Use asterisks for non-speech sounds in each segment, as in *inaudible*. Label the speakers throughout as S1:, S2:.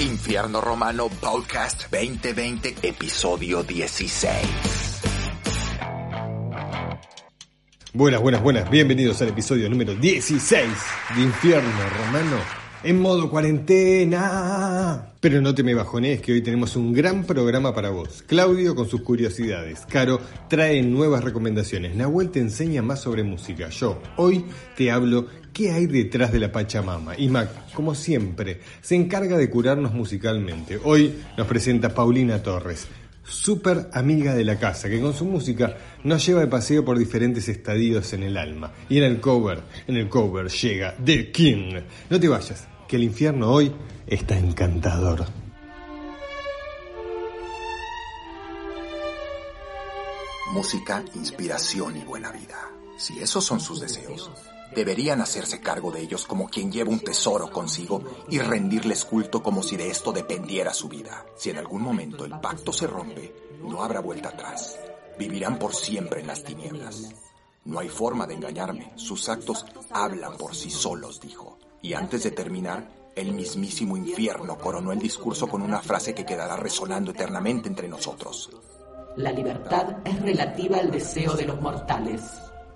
S1: Infierno Romano Podcast 2020, episodio 16.
S2: Buenas, buenas, buenas. Bienvenidos al episodio número 16 de Infierno Romano en modo cuarentena. Pero no te me bajones que hoy tenemos un gran programa para vos. Claudio con sus curiosidades. Caro trae nuevas recomendaciones. Nahuel te enseña más sobre música. Yo hoy te hablo qué hay detrás de la Pachamama. Y Mac, como siempre, se encarga de curarnos musicalmente. Hoy nos presenta Paulina Torres súper amiga de la casa, que con su música nos lleva de paseo por diferentes estadios en el alma. Y en el cover, en el cover llega The King. No te vayas, que el infierno hoy está encantador.
S1: Música, inspiración y buena vida. Si esos son sus deseos, deberían hacerse cargo de ellos como quien lleva un tesoro consigo y rendirles culto como si de esto dependiera su vida. Si en algún momento el pacto se rompe, no habrá vuelta atrás. Vivirán por siempre en las tinieblas. No hay forma de engañarme. Sus actos hablan por sí solos, dijo. Y antes de terminar, el mismísimo infierno coronó el discurso con una frase que quedará resonando eternamente entre nosotros.
S3: La libertad es relativa al deseo de los mortales.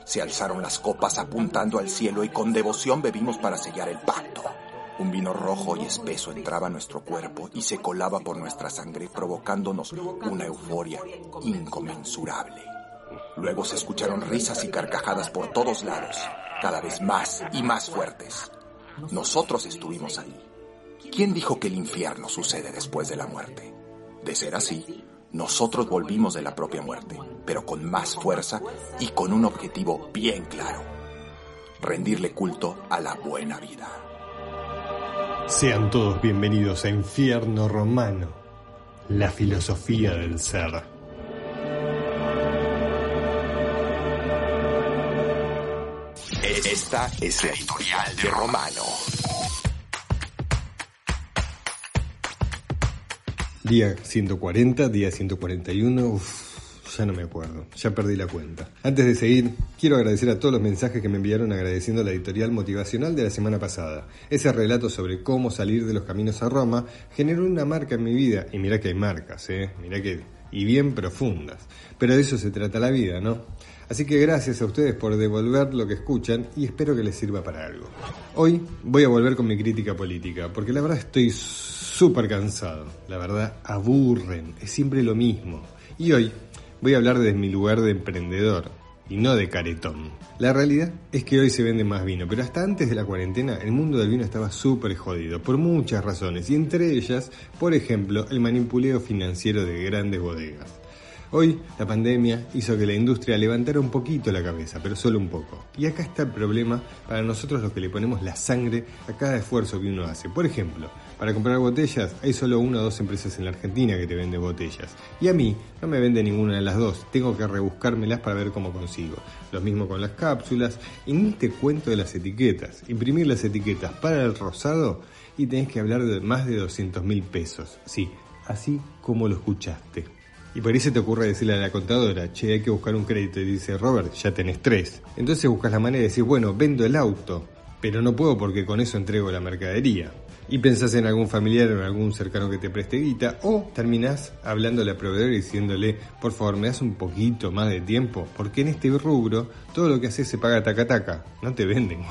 S1: Se alzaron las copas apuntando al cielo y con devoción bebimos para sellar el pacto. Un vino rojo y espeso entraba a nuestro cuerpo y se colaba por nuestra sangre, provocándonos una euforia inconmensurable. Luego se escucharon risas y carcajadas por todos lados, cada vez más y más fuertes. Nosotros estuvimos ahí. ¿Quién dijo que el infierno sucede después de la muerte? De ser así, nosotros volvimos de la propia muerte, pero con más fuerza y con un objetivo bien claro. Rendirle culto a la buena vida.
S2: Sean todos bienvenidos a Infierno Romano, la filosofía del ser.
S1: Esta es la editorial de Romano.
S2: Día 140, día 141, uff, ya no me acuerdo, ya perdí la cuenta. Antes de seguir, quiero agradecer a todos los mensajes que me enviaron agradeciendo la editorial motivacional de la semana pasada. Ese relato sobre cómo salir de los caminos a Roma generó una marca en mi vida, y mira que hay marcas, eh, mira que, y bien profundas. Pero de eso se trata la vida, ¿no? Así que gracias a ustedes por devolver lo que escuchan y espero que les sirva para algo. Hoy voy a volver con mi crítica política, porque la verdad estoy súper cansado. La verdad aburren, es siempre lo mismo. Y hoy voy a hablar desde mi lugar de emprendedor y no de caretón. La realidad es que hoy se vende más vino, pero hasta antes de la cuarentena el mundo del vino estaba súper jodido, por muchas razones, y entre ellas, por ejemplo, el manipuleo financiero de grandes bodegas. Hoy la pandemia hizo que la industria levantara un poquito la cabeza, pero solo un poco. Y acá está el problema para nosotros los que le ponemos la sangre a cada esfuerzo que uno hace. Por ejemplo, para comprar botellas hay solo una o dos empresas en la Argentina que te venden botellas. Y a mí no me vende ninguna de las dos, tengo que rebuscármelas para ver cómo consigo. Lo mismo con las cápsulas y ni te cuento de las etiquetas. Imprimir las etiquetas para el rosado y tenés que hablar de más de 200 mil pesos. Sí, así como lo escuchaste. Y por ahí se te ocurre decirle a la contadora, che, hay que buscar un crédito. Y dice, Robert, ya tenés tres. Entonces buscas la manera de decir, bueno, vendo el auto, pero no puedo porque con eso entrego la mercadería. Y pensás en algún familiar o en algún cercano que te preste guita, o terminás hablándole al proveedor y diciéndole, por favor, me das un poquito más de tiempo, porque en este rubro todo lo que haces se paga taca taca, no te venden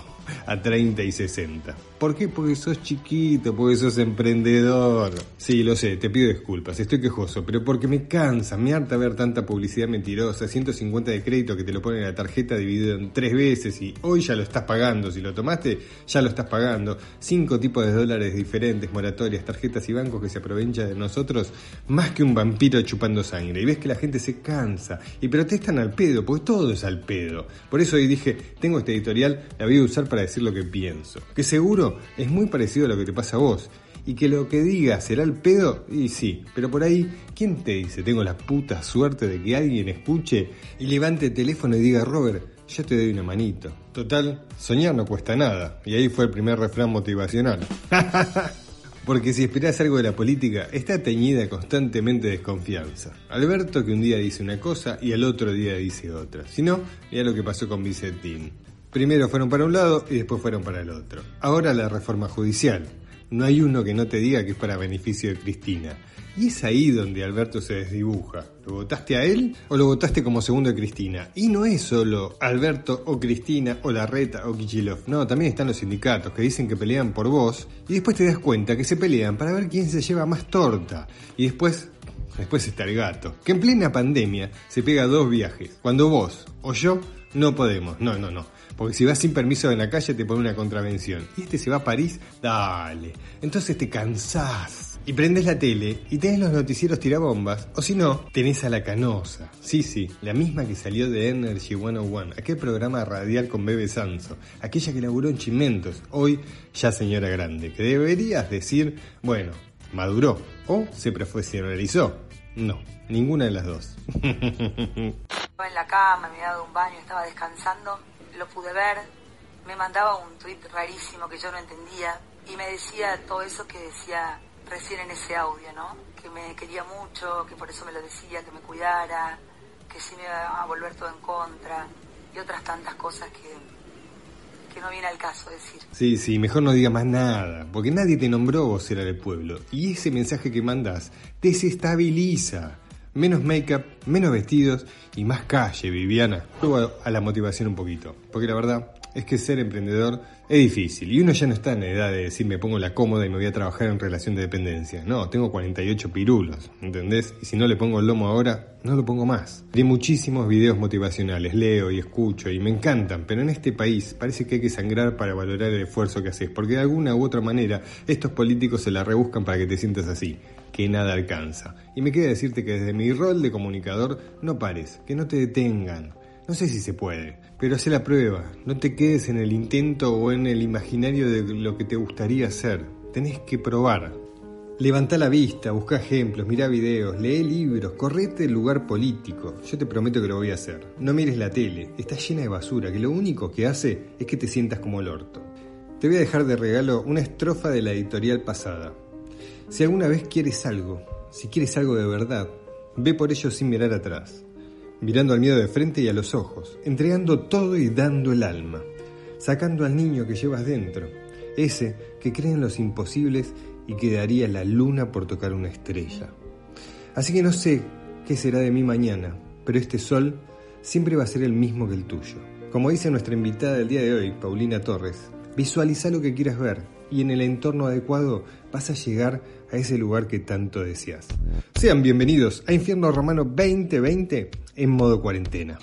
S2: a 30 y 60. ¿Por qué? Porque sos chiquito, porque sos emprendedor. Sí, lo sé, te pido disculpas, estoy quejoso, pero porque me cansa, me harta ver tanta publicidad mentirosa, 150 de crédito que te lo ponen en la tarjeta dividido en tres veces y hoy ya lo estás pagando, si lo tomaste, ya lo estás pagando. Cinco tipos de dólares diferentes, moratorias, tarjetas y bancos que se aprovechan de nosotros más que un vampiro chupando sangre. Y ves que la gente se cansa y protestan al pedo, porque todo es al pedo. Por eso hoy dije, tengo este editorial, la voy a usar para decir lo que pienso. Que seguro es muy parecido a lo que te pasa a vos. Y que lo que diga será el pedo, y sí, pero por ahí, ¿quién te dice? Tengo la puta suerte de que alguien escuche y levante el teléfono y diga, Robert, yo te doy una manito. Total, soñar no cuesta nada. Y ahí fue el primer refrán motivacional. *laughs* Porque si esperás algo de la política, está teñida constantemente de desconfianza. Alberto que un día dice una cosa y al otro día dice otra. Si no, mira lo que pasó con Vicentín. Primero fueron para un lado y después fueron para el otro. Ahora la reforma judicial. No hay uno que no te diga que es para beneficio de Cristina. Y es ahí donde Alberto se desdibuja. ¿Lo votaste a él o lo votaste como segundo de Cristina? Y no es solo Alberto o Cristina o Larreta o Kichilov. No, también están los sindicatos que dicen que pelean por vos y después te das cuenta que se pelean para ver quién se lleva más torta. Y después Después está el gato, que en plena pandemia se pega dos viajes, cuando vos o yo no podemos. No, no, no. Porque si vas sin permiso en la calle te pone una contravención. Y este se va a París, dale. Entonces te cansás y prendes la tele y tenés los noticieros tirabombas, o si no, tenés a la canosa. Sí, sí, la misma que salió de Energy 101, aquel programa radial con Bebe Sanso, aquella que laburó en Chimentos, hoy ya señora grande, que deberías decir, bueno, maduró o se profesionalizó. No, ninguna de las dos. *laughs*
S4: Estaba en la cama, me había dado un baño, estaba descansando, lo pude ver, me mandaba un tweet rarísimo que yo no entendía y me decía todo eso que decía recién en ese audio, ¿no? Que me quería mucho, que por eso me lo decía, que me cuidara, que sí me iba a volver todo en contra y otras tantas cosas que, que no viene al caso decir.
S2: Sí, sí, mejor no diga más nada, porque nadie te nombró vocera del pueblo y ese mensaje que mandas desestabiliza. Menos make-up, menos vestidos y más calle, Viviana. Luego a la motivación un poquito, porque la verdad es que ser emprendedor es difícil y uno ya no está en la edad de decir me pongo la cómoda y me voy a trabajar en relación de dependencia. No, tengo 48 pirulos, ¿entendés? Y si no le pongo el lomo ahora, no lo pongo más. Vi muchísimos videos motivacionales, leo y escucho y me encantan, pero en este país parece que hay que sangrar para valorar el esfuerzo que haces, porque de alguna u otra manera estos políticos se la rebuscan para que te sientas así que nada alcanza. Y me queda decirte que desde mi rol de comunicador no pares, que no te detengan, no sé si se puede, pero haz la prueba. No te quedes en el intento o en el imaginario de lo que te gustaría hacer. Tenés que probar. Levanta la vista, busca ejemplos, mira videos, lee libros, correte el lugar político. Yo te prometo que lo voy a hacer. No mires la tele, está llena de basura que lo único que hace es que te sientas como el orto. Te voy a dejar de regalo una estrofa de la editorial pasada. Si alguna vez quieres algo, si quieres algo de verdad, ve por ello sin mirar atrás mirando al miedo de frente y a los ojos, entregando todo y dando el alma, sacando al niño que llevas dentro, ese que cree en los imposibles y que daría la luna por tocar una estrella. Así que no sé qué será de mí mañana, pero este sol siempre va a ser el mismo que el tuyo. Como dice nuestra invitada del día de hoy, Paulina Torres, visualiza lo que quieras ver y en el entorno adecuado vas a llegar a ese lugar que tanto deseas. Sean bienvenidos a Infierno Romano 2020 en modo cuarentena.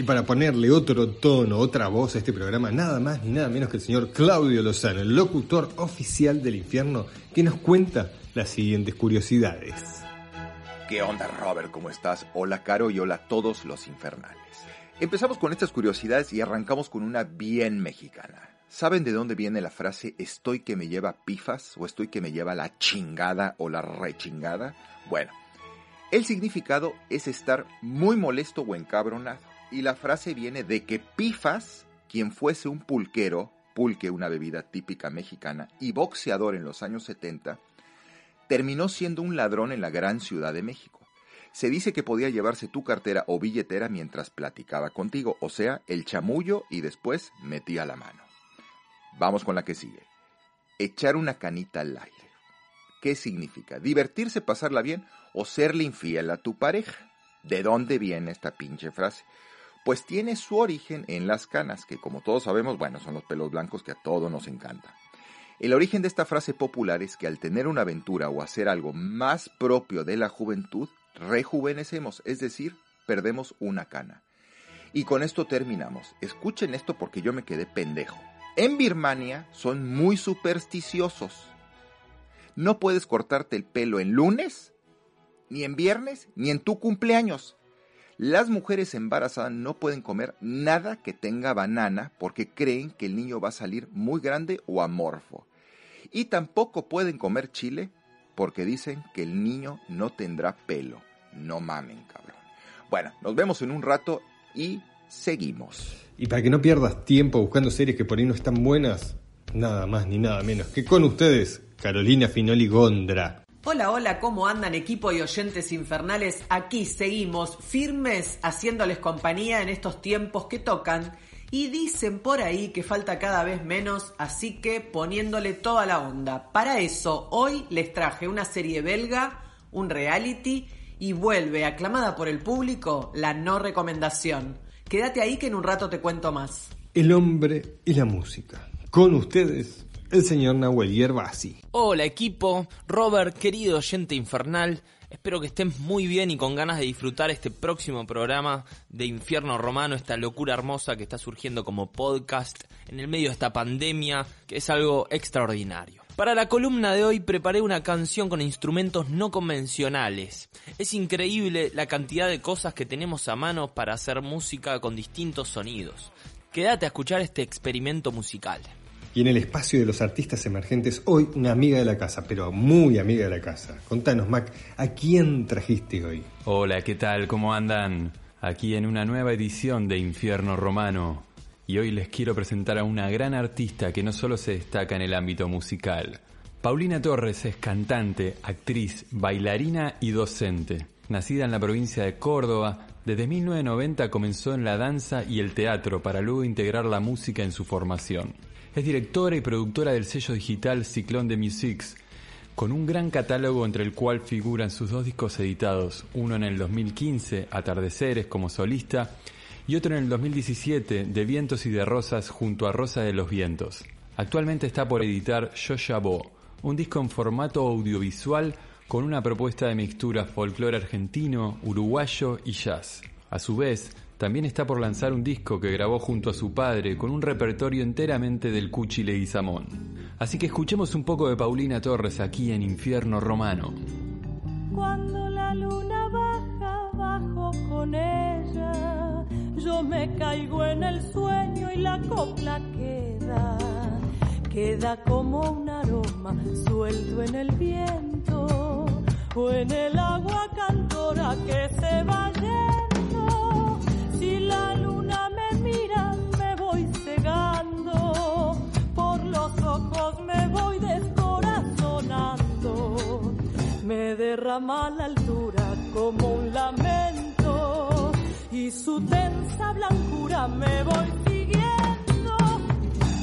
S2: Y para ponerle otro tono, otra voz a este programa, nada más ni nada menos que el señor Claudio Lozano, el locutor oficial del infierno, que nos cuenta las siguientes curiosidades.
S1: ¿Qué onda, Robert? ¿Cómo estás? Hola, Caro, y hola a todos los infernales. Empezamos con estas curiosidades y arrancamos con una bien mexicana. ¿Saben de dónde viene la frase estoy que me lleva pifas o estoy que me lleva la chingada o la rechingada? Bueno, el significado es estar muy molesto o encabronado. Y la frase viene de que Pifas, quien fuese un pulquero, pulque una bebida típica mexicana, y boxeador en los años 70, terminó siendo un ladrón en la gran ciudad de México. Se dice que podía llevarse tu cartera o billetera mientras platicaba contigo, o sea, el chamullo y después metía la mano. Vamos con la que sigue. Echar una canita al aire. ¿Qué significa? ¿Divertirse, pasarla bien o serle infiel a tu pareja? ¿De dónde viene esta pinche frase? Pues tiene su origen en las canas, que como todos sabemos, bueno, son los pelos blancos que a todos nos encantan. El origen de esta frase popular es que al tener una aventura o hacer algo más propio de la juventud, rejuvenecemos, es decir, perdemos una cana. Y con esto terminamos. Escuchen esto porque yo me quedé pendejo. En Birmania son muy supersticiosos. No puedes cortarte el pelo en lunes ni en viernes, ni en tu cumpleaños. Las mujeres embarazadas no pueden comer nada que tenga banana porque creen que el niño va a salir muy grande o amorfo. Y tampoco pueden comer chile porque dicen que el niño no tendrá pelo. No mamen, cabrón. Bueno, nos vemos en un rato y seguimos.
S2: Y para que no pierdas tiempo buscando series que por ahí no están buenas, nada más ni nada menos que con ustedes, Carolina Finoli Gondra.
S5: Hola, hola, ¿cómo andan equipo y oyentes infernales? Aquí seguimos firmes haciéndoles compañía en estos tiempos que tocan y dicen por ahí que falta cada vez menos, así que poniéndole toda la onda. Para eso, hoy les traje una serie belga, un reality y vuelve, aclamada por el público, la no recomendación. Quédate ahí que en un rato te cuento más.
S2: El hombre y la música. Con ustedes, el señor Nahuel Yerbasi.
S6: Hola equipo, Robert, querido oyente infernal. Espero que estén muy bien y con ganas de disfrutar este próximo programa de Infierno Romano, esta locura hermosa que está surgiendo como podcast en el medio de esta pandemia, que es algo extraordinario. Para la columna de hoy preparé una canción con instrumentos no convencionales. Es increíble la cantidad de cosas que tenemos a mano para hacer música con distintos sonidos. Quédate a escuchar este experimento musical.
S2: Y en el espacio de los artistas emergentes, hoy una amiga de la casa, pero muy amiga de la casa. Contanos, Mac, ¿a quién trajiste hoy?
S7: Hola, ¿qué tal? ¿Cómo andan? Aquí en una nueva edición de Infierno Romano. Y hoy les quiero presentar a una gran artista que no solo se destaca en el ámbito musical. Paulina Torres es cantante, actriz, bailarina y docente. Nacida en la provincia de Córdoba, desde 1990 comenzó en la danza y el teatro para luego integrar la música en su formación. Es directora y productora del sello digital Ciclón de Musics, con un gran catálogo entre el cual figuran sus dos discos editados, uno en el 2015, Atardeceres como solista, y otro en el 2017, De Vientos y de Rosas junto a Rosa de los Vientos. Actualmente está por editar Yo Ya un disco en formato audiovisual con una propuesta de mixtura folclore argentino, uruguayo y jazz. A su vez, también está por lanzar un disco que grabó junto a su padre con un repertorio enteramente del Cuchi Leguizamón. Así que escuchemos un poco de Paulina Torres aquí en Infierno Romano.
S8: Cuando la luna baja bajo con ella, yo me caigo en el sueño y la copla queda, queda como un aroma suelto en el viento o en el agua cantora que se va por los ojos me voy descorazonando, me derrama la altura como un lamento y su tensa blancura me voy siguiendo.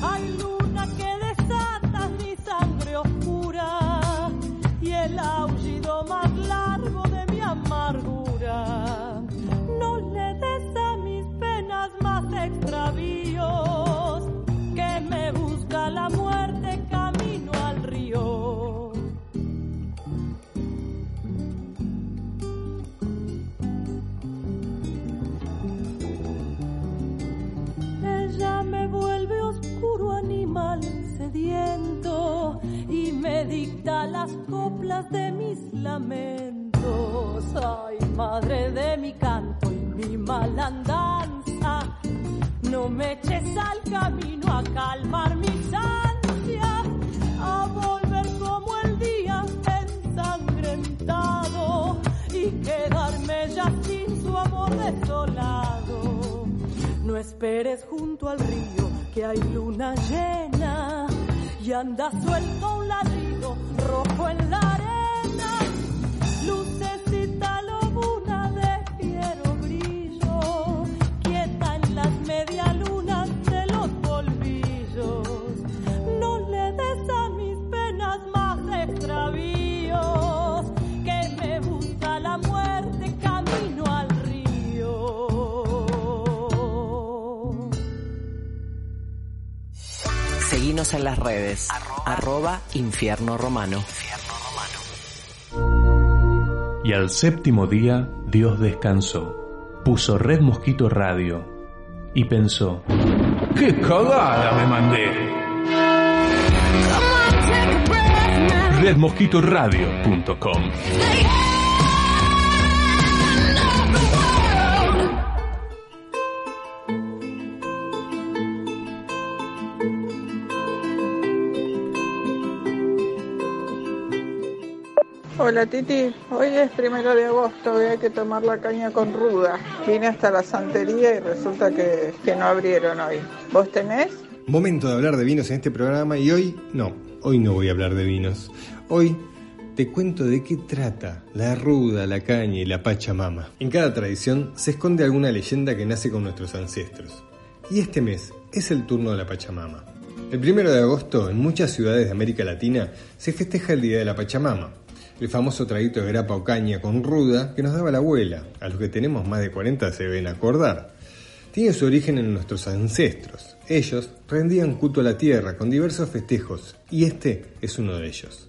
S8: Hay luna que desata mi sangre oscura y el aullido más largo de mi amargura. Extravíos, dicta las coplas de mis lamentos. Ay, madre de mi canto y mi malandanza no me eches al camino a calmar mis ansias, a volver como el día ensangrentado y quedarme ya sin su amor desolado. No esperes junto al río que hay luna llena y anda suelto un ladrido rojo en la arena. Lucecita
S9: Seguinos en las redes, arroba infierno romano.
S10: Y al séptimo día Dios descansó, puso Red Mosquito Radio y pensó, ¡qué cagada me mandé! redmosquitoradio.com
S11: Hola Titi, hoy es primero de agosto y hay que tomar la caña con ruda. Vine hasta la santería y resulta que, que no abrieron hoy. ¿Vos tenés?
S2: Momento de hablar de vinos en este programa y hoy no, hoy no voy a hablar de vinos. Hoy te cuento de qué trata la ruda, la caña y la pachamama. En cada tradición se esconde alguna leyenda que nace con nuestros ancestros. Y este mes es el turno de la pachamama. El primero de agosto, en muchas ciudades de América Latina, se festeja el Día de la Pachamama, el famoso traguito de grapa o caña con ruda que nos daba la abuela, a los que tenemos más de 40 se deben acordar. Tiene su origen en nuestros ancestros. Ellos rendían culto a la tierra con diversos festejos, y este es uno de ellos.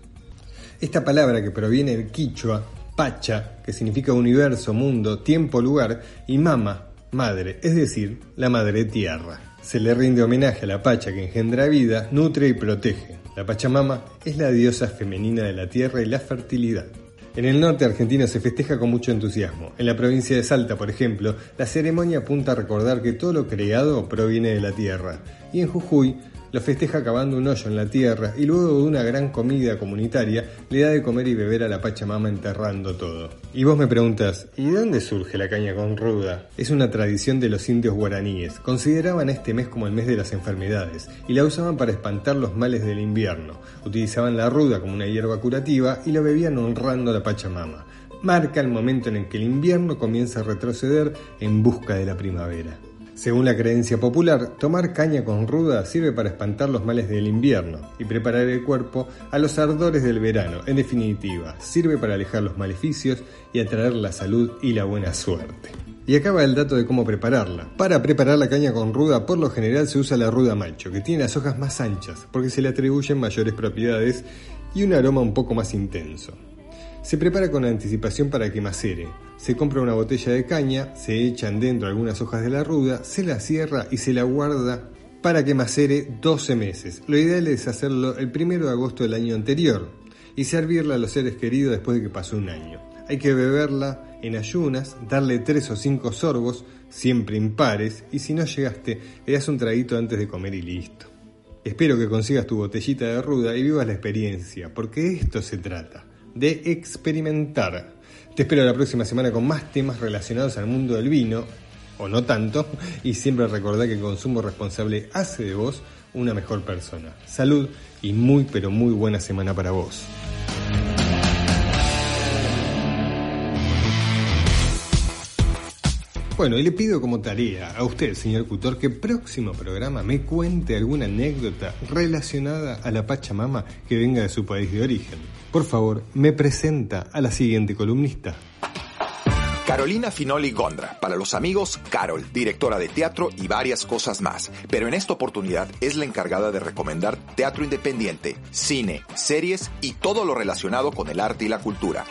S2: Esta palabra que proviene del quichua, pacha, que significa universo, mundo, tiempo, lugar, y mama, madre, es decir, la madre tierra. Se le rinde homenaje a la Pacha que engendra vida, nutre y protege. La Pachamama es la diosa femenina de la tierra y la fertilidad. En el norte argentino se festeja con mucho entusiasmo. En la provincia de Salta, por ejemplo, la ceremonia apunta a recordar que todo lo creado proviene de la tierra. Y en Jujuy lo festeja cavando un hoyo en la tierra y luego de una gran comida comunitaria le da de comer y beber a la Pachamama enterrando todo. Y vos me preguntas, ¿y de dónde surge la caña con ruda? Es una tradición de los indios guaraníes. Consideraban este mes como el mes de las enfermedades y la usaban para espantar los males del invierno. Utilizaban la ruda como una hierba curativa y la bebían honrando a la Pachamama. Marca el momento en el que el invierno comienza a retroceder en busca de la primavera. Según la creencia popular, tomar caña con ruda sirve para espantar los males del invierno y preparar el cuerpo a los ardores del verano. En definitiva, sirve para alejar los maleficios y atraer la salud y la buena suerte. Y acaba el dato de cómo prepararla. Para preparar la caña con ruda, por lo general se usa la ruda macho, que tiene las hojas más anchas, porque se le atribuyen mayores propiedades y un aroma un poco más intenso. Se prepara con anticipación para que macere. Se compra una botella de caña, se echan dentro algunas hojas de la ruda, se la cierra y se la guarda para que macere 12 meses. Lo ideal es hacerlo el 1 de agosto del año anterior y servirla a los seres queridos después de que pasó un año. Hay que beberla en ayunas, darle 3 o 5 sorbos, siempre impares, y si no llegaste, le das un traguito antes de comer y listo. Espero que consigas tu botellita de ruda y vivas la experiencia, porque de esto se trata de experimentar. Te espero la próxima semana con más temas relacionados al mundo del vino, o no tanto, y siempre recordá que el consumo responsable hace de vos una mejor persona. Salud y muy pero muy buena semana para vos. Bueno, y le pido como tarea a usted, señor Cutor, que próximo programa me cuente alguna anécdota relacionada a la Pachamama que venga de su país de origen. Por favor, me presenta a la siguiente columnista.
S1: Carolina Finoli Gondra, para los amigos Carol, directora de teatro y varias cosas más, pero en esta oportunidad es la encargada de recomendar teatro independiente, cine, series y todo lo relacionado con el arte y la cultura.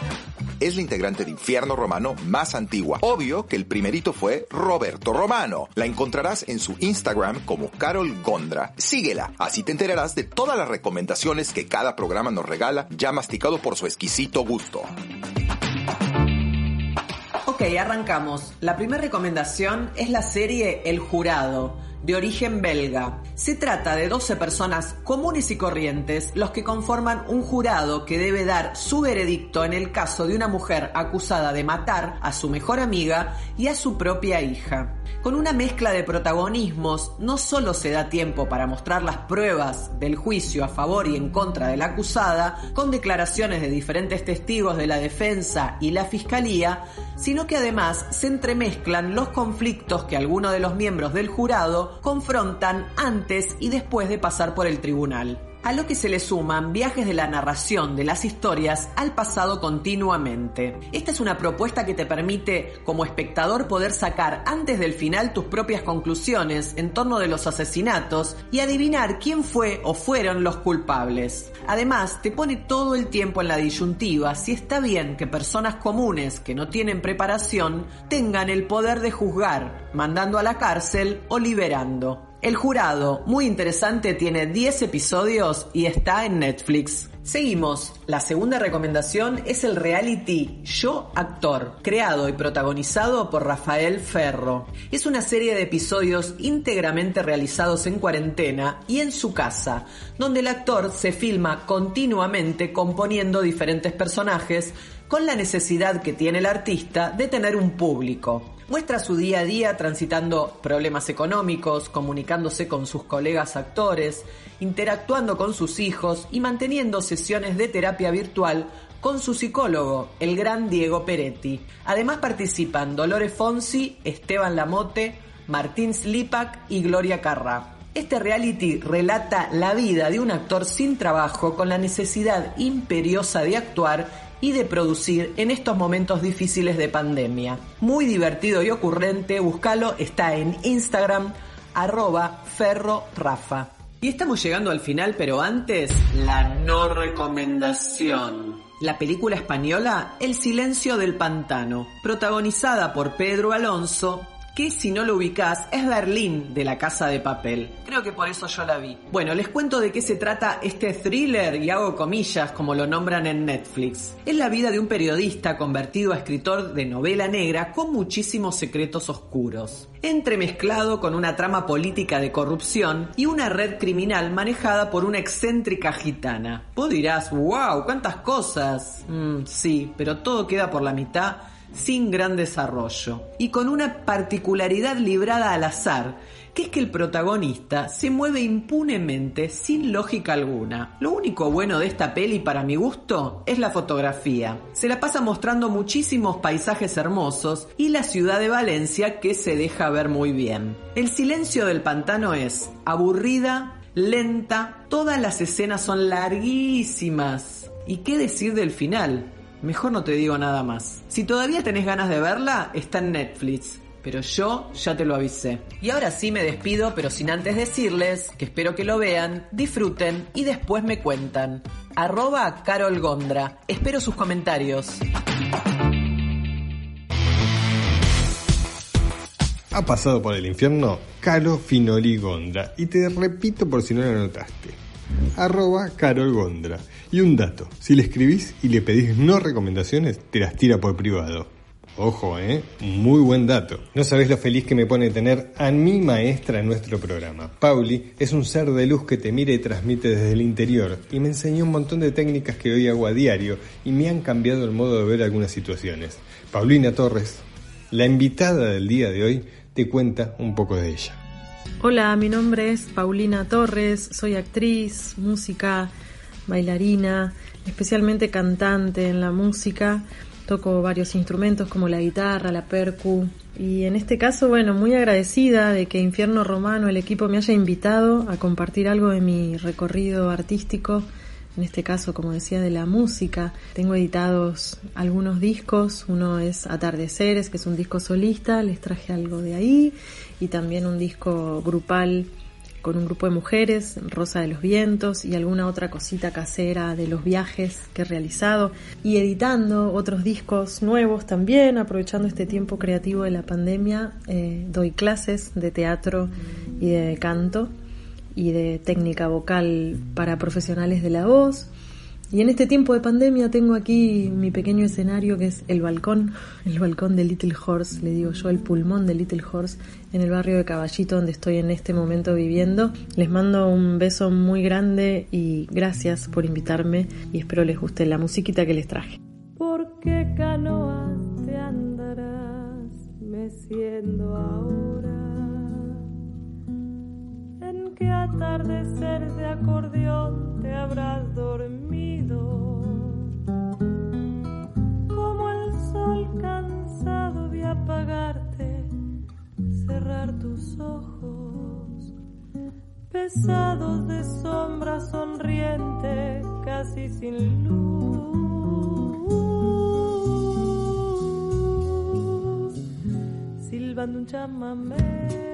S1: Es la integrante de Infierno Romano más antigua. Obvio que el primerito fue Roberto Romano. La encontrarás en su Instagram como Carol Gondra. Síguela, así te enterarás de todas las recomendaciones que cada programa nos regala, ya masticado por su exquisito gusto.
S5: Ok, arrancamos. La primera recomendación es la serie El Jurado, de origen belga. Se trata de 12 personas comunes y corrientes, los que conforman un jurado que debe dar su veredicto en el caso de una mujer acusada de matar a su mejor amiga y a su propia hija. Con una mezcla de protagonismos, no solo se da tiempo para mostrar las pruebas del juicio a favor y en contra de la acusada, con declaraciones de diferentes testigos de la defensa y la fiscalía, sino que además se entremezclan los conflictos que algunos de los miembros del jurado confrontan antes y después de pasar por el tribunal a lo que se le suman viajes de la narración de las historias al pasado continuamente. Esta es una propuesta que te permite como espectador poder sacar antes del final tus propias conclusiones en torno de los asesinatos y adivinar quién fue o fueron los culpables. Además, te pone todo el tiempo en la disyuntiva si está bien que personas comunes que no tienen preparación tengan el poder de juzgar, mandando a la cárcel o liberando. El jurado, muy interesante, tiene 10 episodios y está en Netflix. Seguimos. La segunda recomendación es el reality Yo Actor, creado y protagonizado por Rafael Ferro. Es una serie de episodios íntegramente realizados en cuarentena y en su casa, donde el actor se filma continuamente componiendo diferentes personajes con la necesidad que tiene el artista de tener un público. Muestra su día a día transitando problemas económicos, comunicándose con sus colegas actores, interactuando con sus hijos y manteniendo sesiones de terapia virtual con su psicólogo, el gran Diego Peretti. Además participan Dolores Fonsi, Esteban Lamote, Martín Slipak y Gloria Carra. Este reality relata la vida de un actor sin trabajo con la necesidad imperiosa de actuar y de producir en estos momentos difíciles de pandemia. Muy divertido y ocurrente, búscalo, está en Instagram arroba ferrorafa. Y estamos llegando al final, pero antes, la no recomendación. La película española El silencio del pantano, protagonizada por Pedro Alonso, que si no lo ubicás es Berlín de la Casa de Papel. Creo que por eso yo la vi. Bueno, les cuento de qué se trata este thriller y hago comillas como lo nombran en Netflix. Es la vida de un periodista convertido a escritor de novela negra con muchísimos secretos oscuros, entremezclado con una trama política de corrupción y una red criminal manejada por una excéntrica gitana. Vos dirás, wow, cuántas cosas. Mm, sí, pero todo queda por la mitad sin gran desarrollo y con una particularidad librada al azar, que es que el protagonista se mueve impunemente sin lógica alguna. Lo único bueno de esta peli para mi gusto es la fotografía. Se la pasa mostrando muchísimos paisajes hermosos y la ciudad de Valencia que se deja ver muy bien. El silencio del pantano es aburrida, lenta, todas las escenas son larguísimas. ¿Y qué decir del final? Mejor no te digo nada más. Si todavía tenés ganas de verla, está en Netflix. Pero yo ya te lo avisé. Y ahora sí me despido, pero sin antes decirles que espero que lo vean, disfruten y después me cuentan. Arroba Carol Gondra. Espero sus comentarios.
S2: Ha pasado por el infierno Caro Finoli Gondra. Y te repito por si no lo notaste. Arroba Carol Gondra. Y un dato, si le escribís y le pedís no recomendaciones, te las tira por privado. Ojo, ¿eh? Muy buen dato. No sabés lo feliz que me pone tener a mi maestra en nuestro programa. Pauli es un ser de luz que te mira y transmite desde el interior y me enseñó un montón de técnicas que hoy hago a diario y me han cambiado el modo de ver algunas situaciones. Paulina Torres, la invitada del día de hoy, te cuenta un poco de ella.
S12: Hola, mi nombre es Paulina Torres, soy actriz, música, bailarina, especialmente cantante en la música. Toco varios instrumentos como la guitarra, la percu. Y en este caso, bueno, muy agradecida de que Infierno Romano, el equipo, me haya invitado a compartir algo de mi recorrido artístico. En este caso, como decía, de la música. Tengo editados algunos discos. Uno es Atardeceres, que es un disco solista. Les traje algo de ahí. Y también un disco grupal con un grupo de mujeres, Rosa de los Vientos y alguna otra cosita casera de los viajes que he realizado y editando otros discos nuevos también, aprovechando este tiempo creativo de la pandemia, eh, doy clases de teatro y de canto y de técnica vocal para profesionales de la voz y en este tiempo de pandemia tengo aquí mi pequeño escenario que es el balcón, el balcón de Little Horse, le digo yo, el pulmón de Little Horse, en el barrio de Caballito donde estoy en este momento viviendo. Les mando un beso muy grande y gracias por invitarme y espero les guste la musiquita que les traje.
S8: ¿Por qué canoas te andarás meciendo ahora? ¿En qué atardecer de acordeón te habrás dormido? Como el sol cansado de apagarte, cerrar tus ojos, pesados de sombra sonriente, casi sin luz, silbando un chamamé.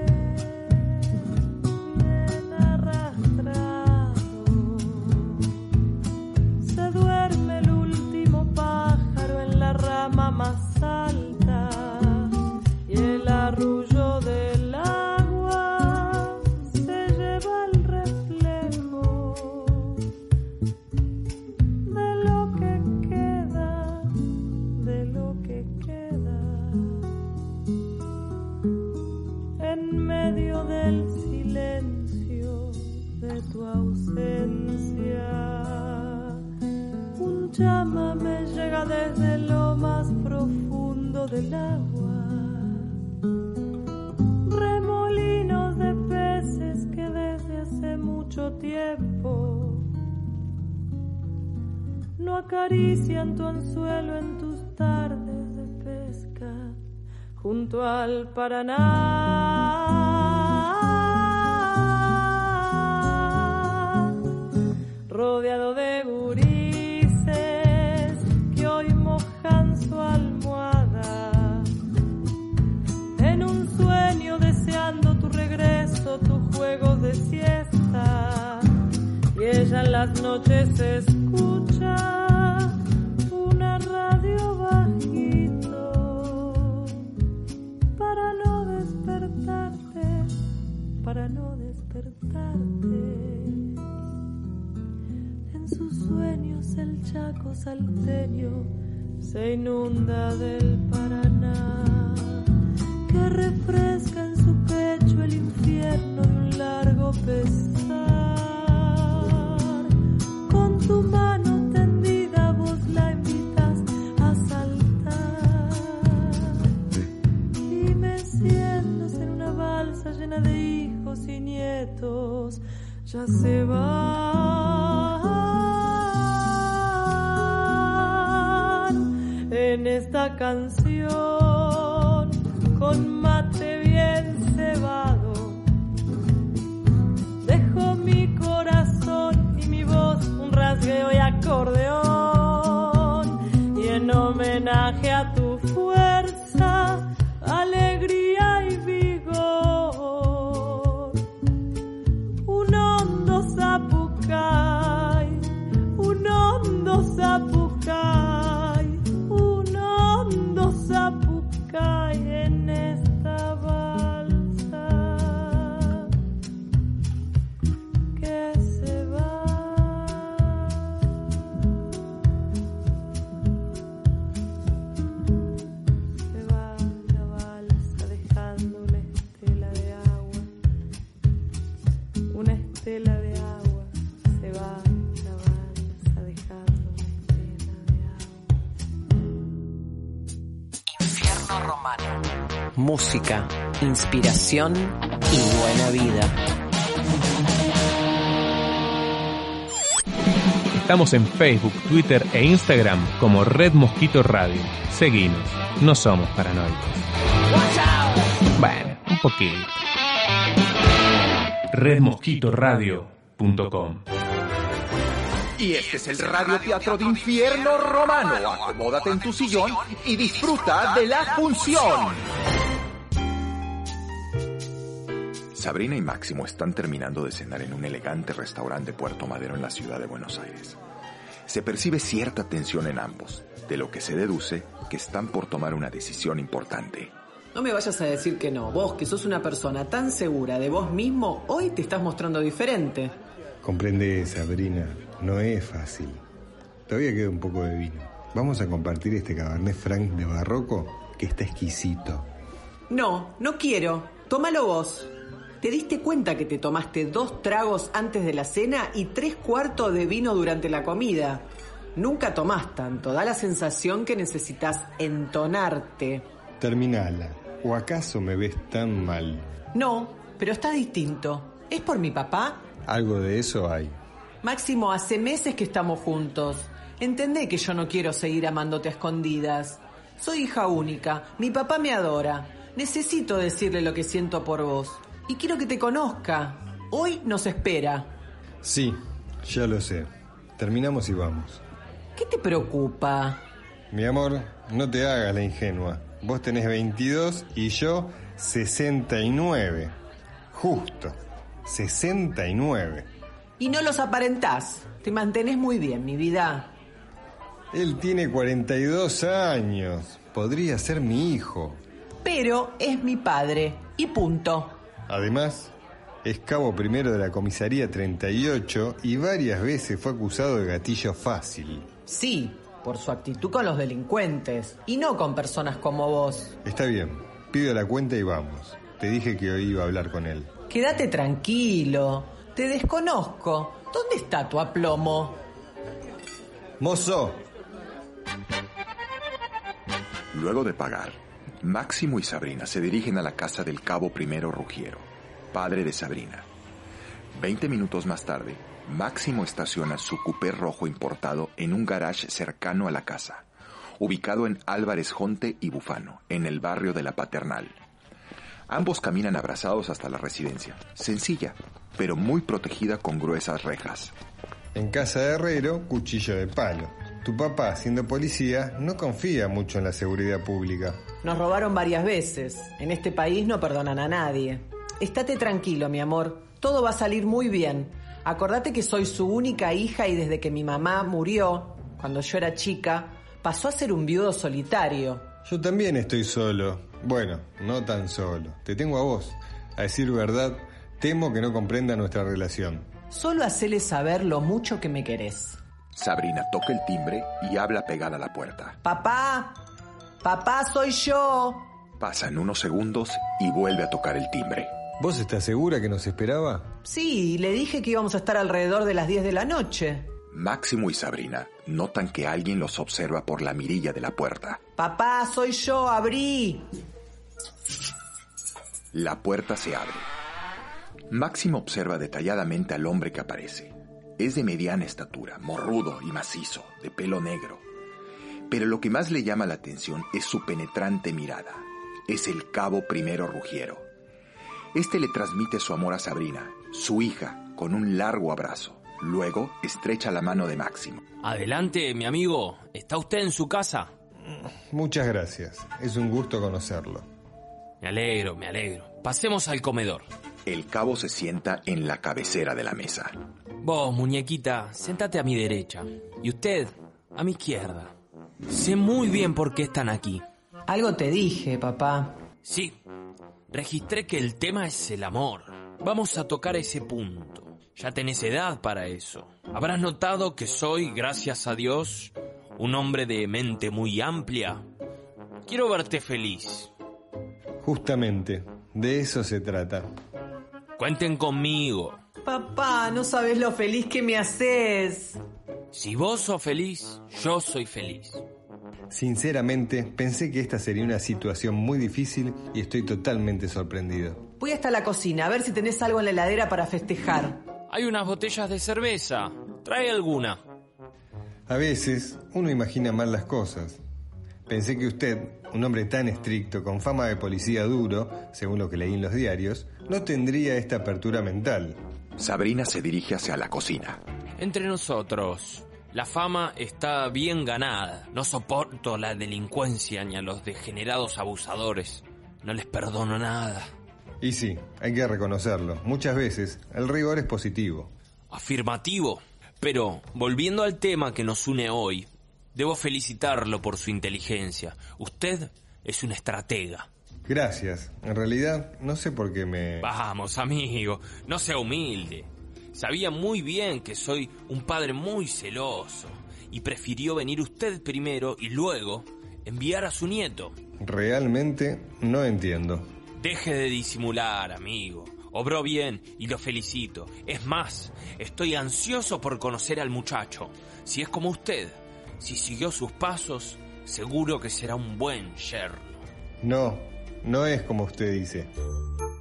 S8: Al Paraná, esta canción con
S9: y buena vida.
S10: Estamos en Facebook, Twitter e Instagram como Red Mosquito Radio. Seguinos, no somos paranoicos. Bueno, un poquito. redmosquitoradio.com
S1: Y este es el radioteatro de infierno romano. Acomódate en tu sillón y disfruta de la función. Sabrina y Máximo están terminando de cenar en un elegante restaurante de Puerto Madero en la ciudad de Buenos Aires. Se percibe cierta tensión en ambos, de lo que se deduce que están por tomar una decisión importante.
S5: No me vayas a decir que no. Vos, que sos una persona tan segura de vos mismo, hoy te estás mostrando diferente.
S2: Comprende, Sabrina, no es fácil. Todavía queda un poco de vino. Vamos a compartir este Cabernet Franc de Barroco que está exquisito.
S5: No, no quiero. Tómalo vos. ¿Te diste cuenta que te tomaste dos tragos antes de la cena y tres cuartos de vino durante la comida? Nunca tomás tanto. Da la sensación que necesitas entonarte.
S2: Terminala. ¿O acaso me ves tan mal?
S5: No, pero está distinto. ¿Es por mi papá?
S2: Algo de eso hay.
S5: Máximo, hace meses que estamos juntos. Entendé que yo no quiero seguir amándote a escondidas. Soy hija única. Mi papá me adora. Necesito decirle lo que siento por vos. Y quiero que te conozca. Hoy nos espera.
S2: Sí, ya lo sé. Terminamos y vamos.
S5: ¿Qué te preocupa?
S2: Mi amor, no te hagas la ingenua. Vos tenés 22 y yo 69. Justo. 69.
S5: Y no los aparentás. Te mantenés muy bien, mi vida.
S2: Él tiene 42 años. Podría ser mi hijo.
S5: Pero es mi padre. Y punto.
S2: Además, es cabo primero de la comisaría 38 y varias veces fue acusado de gatillo fácil.
S5: Sí, por su actitud con los delincuentes. Y no con personas como vos.
S2: Está bien, pido la cuenta y vamos. Te dije que hoy iba a hablar con él.
S5: Quédate tranquilo. Te desconozco. ¿Dónde está tu aplomo?
S2: Mozo,
S1: Luego de pagar, Máximo y Sabrina se dirigen a la casa del cabo primero Rugiero, padre de Sabrina. Veinte minutos más tarde, Máximo estaciona su coupé rojo importado en un garage cercano a la casa, ubicado en Álvarez Jonte y Bufano, en el barrio de la Paternal. Ambos caminan abrazados hasta la residencia, sencilla, pero muy protegida con gruesas rejas.
S2: En casa de Herrero, cuchillo de palo. Tu papá, siendo policía, no confía mucho en la seguridad pública.
S5: Nos robaron varias veces. En este país no perdonan a nadie. Estate tranquilo, mi amor. Todo va a salir muy bien. Acordate que soy su única hija y desde que mi mamá murió, cuando yo era chica, pasó a ser un viudo solitario.
S2: Yo también estoy solo. Bueno, no tan solo. Te tengo a vos. A decir verdad, temo que no comprenda nuestra relación.
S5: Solo hacele saber lo mucho que me querés.
S1: Sabrina toca el timbre y habla pegada a la puerta.
S5: Papá, papá, soy yo.
S1: Pasan unos segundos y vuelve a tocar el timbre.
S2: ¿Vos estás segura que nos esperaba?
S5: Sí, le dije que íbamos a estar alrededor de las 10 de la noche.
S1: Máximo y Sabrina notan que alguien los observa por la mirilla de la puerta.
S5: Papá, soy yo, abrí.
S1: La puerta se abre. Máximo observa detalladamente al hombre que aparece. Es de mediana estatura, morrudo y macizo, de pelo negro. Pero lo que más le llama la atención es su penetrante mirada. Es el cabo primero Rugiero. Este le transmite su amor a Sabrina, su hija, con un largo abrazo. Luego estrecha la mano de Máximo.
S6: Adelante, mi amigo. ¿Está usted en su casa?
S2: Muchas gracias. Es un gusto conocerlo.
S6: Me alegro, me alegro. Pasemos al comedor.
S1: El cabo se sienta en la cabecera de la mesa.
S6: Vos, muñequita, sentate a mi derecha. Y usted, a mi izquierda. Sé muy bien por qué están aquí.
S5: Algo te dije, papá.
S6: Sí, registré que el tema es el amor. Vamos a tocar ese punto. Ya tenés edad para eso. Habrás notado que soy, gracias a Dios, un hombre de mente muy amplia. Quiero verte feliz.
S2: Justamente, de eso se trata.
S6: Cuenten conmigo.
S5: Papá, no sabes lo feliz que me haces.
S6: Si vos sos feliz, yo soy feliz.
S2: Sinceramente, pensé que esta sería una situación muy difícil y estoy totalmente sorprendido.
S5: Voy hasta la cocina a ver si tenés algo en la heladera para festejar.
S6: Hay unas botellas de cerveza. Trae alguna.
S2: A veces uno imagina mal las cosas. Pensé que usted, un hombre tan estricto, con fama de policía duro, según lo que leí en los diarios, no tendría esta apertura mental.
S1: Sabrina se dirige hacia la cocina.
S6: Entre nosotros, la fama está bien ganada. No soporto la delincuencia ni a los degenerados abusadores. No les perdono nada.
S2: Y sí, hay que reconocerlo. Muchas veces el rigor es positivo.
S6: Afirmativo. Pero, volviendo al tema que nos une hoy, debo felicitarlo por su inteligencia. Usted es un estratega.
S2: Gracias. En realidad, no sé por qué me...
S6: Vamos, amigo, no sea humilde. Sabía muy bien que soy un padre muy celoso y prefirió venir usted primero y luego enviar a su nieto.
S2: Realmente no entiendo.
S6: Deje de disimular, amigo. Obró bien y lo felicito. Es más, estoy ansioso por conocer al muchacho. Si es como usted, si siguió sus pasos, seguro que será un buen yerno.
S2: No, no es como usted dice.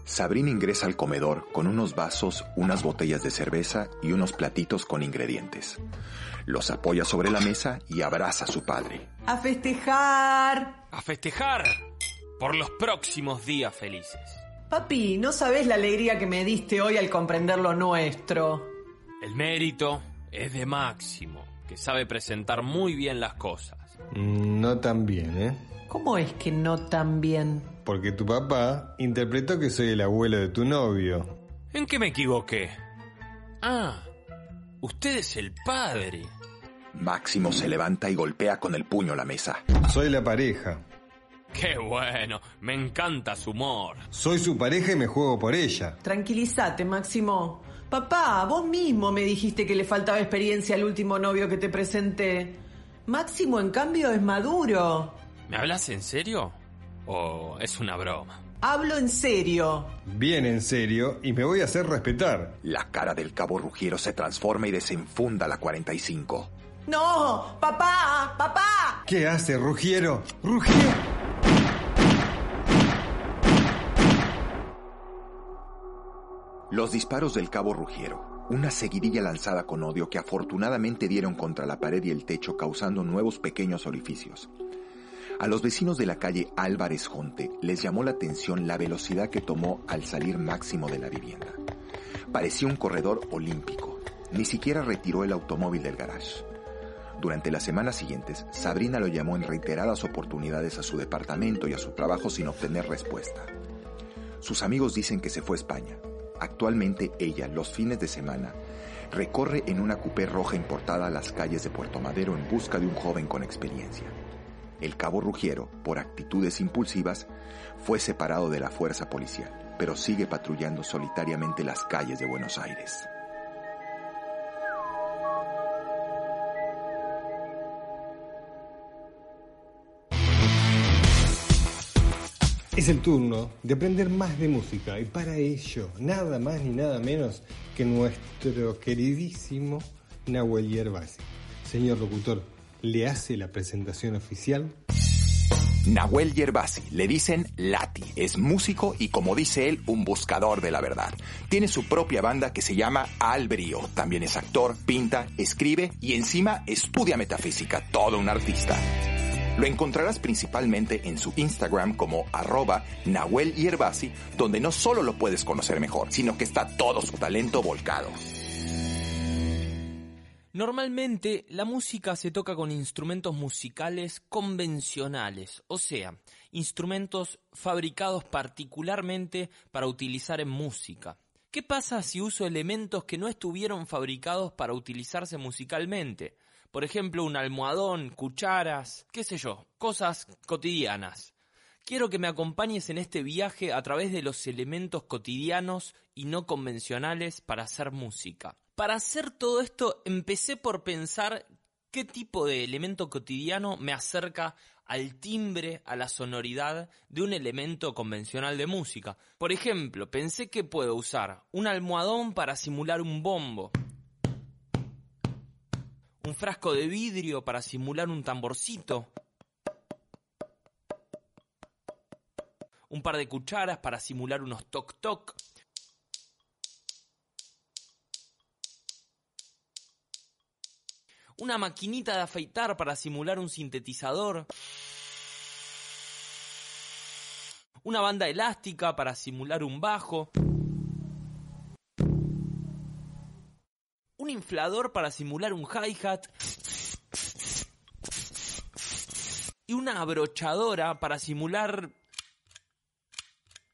S1: Sabrina ingresa al comedor con unos vasos, unas botellas de cerveza y unos platitos con ingredientes. Los apoya sobre la mesa y abraza a su padre.
S5: ¡A festejar!
S6: ¡A festejar! Por los próximos días felices.
S5: Papi, no sabes la alegría que me diste hoy al comprender lo nuestro.
S6: El mérito es de Máximo, que sabe presentar muy bien las cosas.
S2: No tan bien, ¿eh?
S5: ¿Cómo es que no tan bien?
S2: Porque tu papá interpretó que soy el abuelo de tu novio.
S6: ¿En qué me equivoqué? Ah, usted es el padre.
S1: Máximo se levanta y golpea con el puño la mesa.
S2: Soy la pareja.
S6: Qué bueno, me encanta su humor.
S2: Soy su pareja y me juego por ella.
S5: Tranquilízate, Máximo. Papá, vos mismo me dijiste que le faltaba experiencia al último novio que te presenté. Máximo, en cambio, es maduro.
S6: ¿Me hablas en serio? ¿O es una broma?
S5: Hablo en serio.
S2: Bien en serio y me voy a hacer respetar.
S1: La cara del cabo Rugiero se transforma y desenfunda la 45.
S5: No, papá, papá.
S2: ¿Qué hace, Rugiero? ¡Rugiero!
S1: Los disparos del cabo Rugiero, una seguidilla lanzada con odio que afortunadamente dieron contra la pared y el techo causando nuevos pequeños orificios. A los vecinos de la calle Álvarez Jonte les llamó la atención la velocidad que tomó al salir máximo de la vivienda. Parecía un corredor olímpico. Ni siquiera retiró el automóvil del garage. Durante las semanas siguientes, Sabrina lo llamó en reiteradas oportunidades a su departamento y a su trabajo sin obtener respuesta. Sus amigos dicen que se fue a España. Actualmente ella, los fines de semana, recorre en una coupé roja importada las calles de Puerto Madero en busca de un joven con experiencia. El cabo Rugiero, por actitudes impulsivas, fue separado de la fuerza policial, pero sigue patrullando solitariamente las calles de Buenos Aires.
S2: Es el turno de aprender más de música y para ello, nada más ni nada menos que nuestro queridísimo Nahuel Yerbasi. Señor locutor, ¿le hace la presentación oficial?
S1: Nahuel Yerbasi, le dicen Lati, es músico y como dice él, un buscador de la verdad. Tiene su propia banda que se llama Albrío, también es actor, pinta, escribe y encima estudia metafísica, todo un artista. Lo encontrarás principalmente en su Instagram como arroba Nahuel Yerbasi, donde no solo lo puedes conocer mejor, sino que está todo su talento volcado.
S6: Normalmente la música se toca con instrumentos musicales convencionales, o sea, instrumentos fabricados particularmente para utilizar en música. ¿Qué pasa si uso elementos que no estuvieron fabricados para utilizarse musicalmente? Por ejemplo, un almohadón, cucharas, qué sé yo, cosas cotidianas. Quiero que me acompañes en este viaje a través de los elementos cotidianos y no convencionales para hacer música. Para hacer todo esto empecé por pensar qué tipo de elemento cotidiano me acerca al timbre, a la sonoridad de un elemento convencional de música. Por ejemplo, pensé que puedo usar un almohadón para simular un bombo, un frasco de vidrio para simular un tamborcito, un par de cucharas para simular unos toc-toc, una maquinita de afeitar para simular un sintetizador, una banda elástica para simular un bajo, un inflador para simular un hi-hat. Y una abrochadora para simular...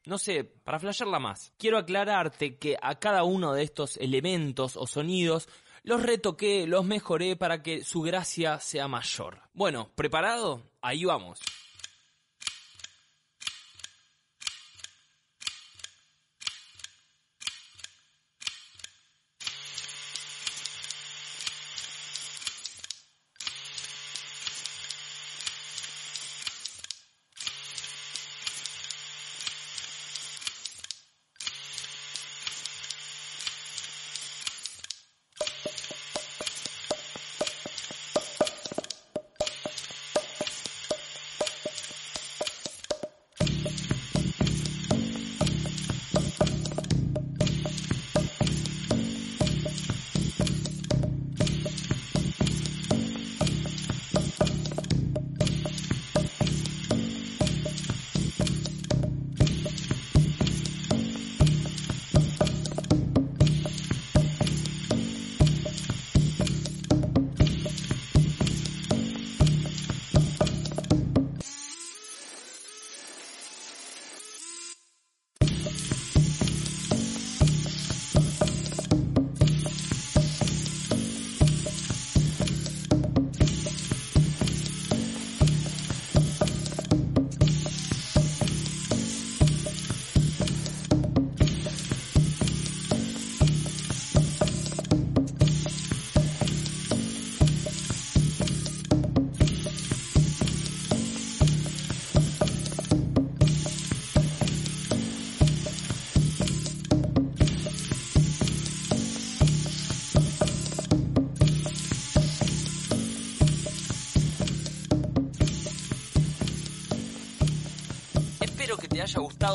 S6: No sé, para flashearla más. Quiero aclararte que a cada uno de estos elementos o sonidos los retoqué, los mejoré para que su gracia sea mayor. Bueno, ¿preparado? Ahí vamos.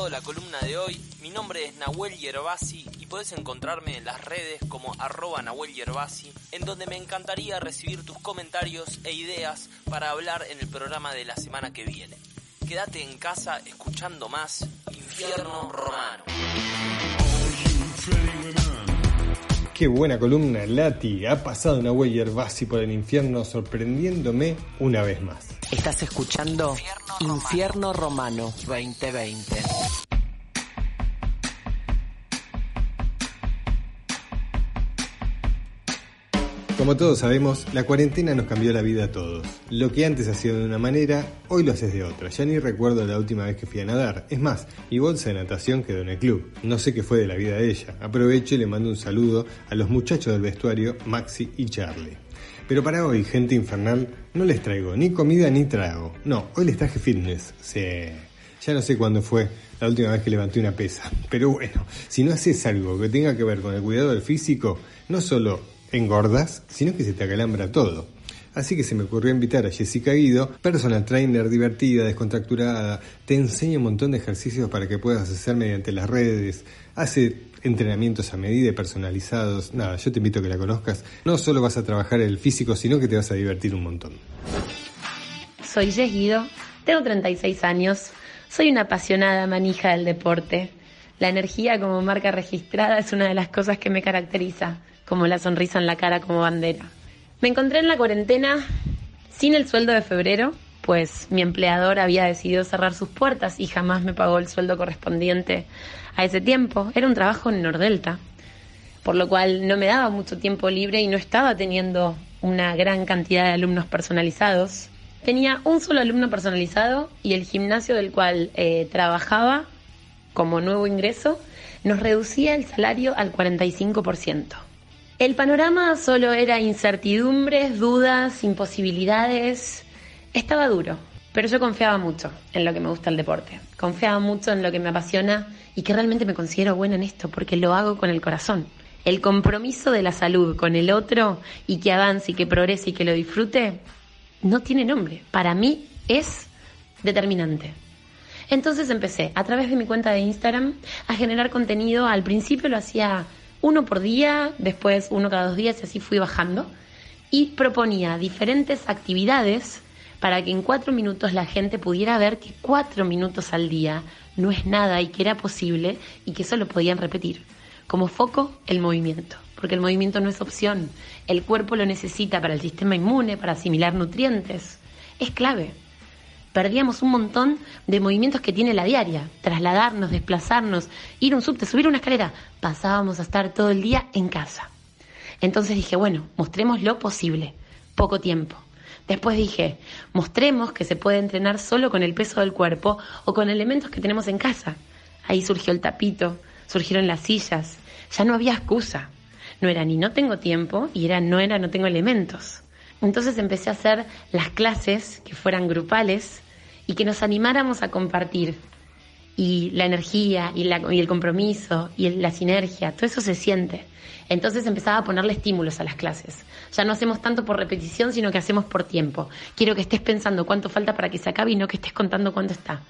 S6: Gustado la columna de hoy. Mi nombre es Nahuel Yerbasi y puedes encontrarme en las redes como arroba Nahuel Yerbasi, en donde me encantaría recibir tus comentarios e ideas para hablar en el programa de la semana que viene. Quédate en casa escuchando más Infierno Romano.
S2: Qué buena columna, Lati. Ha pasado Nahuel Yerbasi por el infierno sorprendiéndome una vez más.
S9: Estás escuchando Infierno Romano 2020.
S2: Como todos sabemos, la cuarentena nos cambió la vida a todos. Lo que antes hacía de una manera, hoy lo haces de otra. Ya ni recuerdo la última vez que fui a nadar. Es más, mi bolsa de natación quedó en el club. No sé qué fue de la vida de ella. Aprovecho y le mando un saludo a los muchachos del vestuario, Maxi y Charlie. Pero para hoy, gente infernal, no les traigo ni comida ni trago. No, hoy les traje fitness. Sí. Ya no sé cuándo fue la última vez que levanté una pesa. Pero bueno, si no haces algo que tenga que ver con el cuidado del físico, no solo engordas, sino que se te acalambra todo. Así que se me ocurrió invitar a Jessica Guido, personal trainer divertida, descontracturada, te enseña un montón de ejercicios para que puedas hacer mediante las redes, hace entrenamientos a medida y personalizados. Nada, yo te invito a que la conozcas. No solo vas a trabajar el físico, sino que te vas a divertir un montón.
S13: Soy Jess Guido, tengo 36 años, soy una apasionada manija del deporte. La energía como marca registrada es una de las cosas que me caracteriza como la sonrisa en la cara como bandera. Me encontré en la cuarentena sin el sueldo de febrero, pues mi empleador había decidido cerrar sus puertas y jamás me pagó el sueldo correspondiente a ese tiempo. Era un trabajo en Nordelta, por lo cual no me daba mucho tiempo libre y no estaba teniendo una gran cantidad de alumnos personalizados. Tenía un solo alumno personalizado y el gimnasio del cual eh, trabajaba como nuevo ingreso nos reducía el salario al 45%. El panorama solo era incertidumbres, dudas, imposibilidades. Estaba duro, pero yo confiaba mucho en lo que me gusta el deporte. Confiaba mucho en lo que me apasiona y que realmente me considero buena en esto porque lo hago con el corazón. El compromiso de la salud con el otro y que avance y que progrese y que lo disfrute no tiene nombre. Para mí es determinante. Entonces empecé a través de mi cuenta de Instagram a generar contenido. Al principio lo hacía uno por día, después uno cada dos días y así fui bajando. Y proponía diferentes actividades para que en cuatro minutos la gente pudiera ver que cuatro minutos al día no es nada y que era posible y que eso lo podían repetir. Como foco, el movimiento, porque el movimiento no es opción. El cuerpo lo necesita para el sistema inmune, para asimilar nutrientes. Es clave perdíamos un montón de movimientos que tiene la diaria. Trasladarnos, desplazarnos, ir a un subte, subir una escalera. Pasábamos a estar todo el día en casa. Entonces dije, bueno, mostremos lo posible. Poco tiempo. Después dije, mostremos que se puede entrenar solo con el peso del cuerpo o con elementos que tenemos en casa. Ahí surgió el tapito, surgieron las sillas. Ya no había excusa. No era ni no tengo tiempo y era no era no tengo elementos. Entonces empecé a hacer las clases que fueran grupales y que nos animáramos a compartir. Y la energía y, el compromiso y la sinergia, todo eso se siente. Entonces empezaba a ponerle estímulos a las clases. Ya no hacemos tanto por repetición, sino que hacemos por tiempo. Quiero que estés pensando cuánto falta para que se acabe y no que estés contando cuánto está.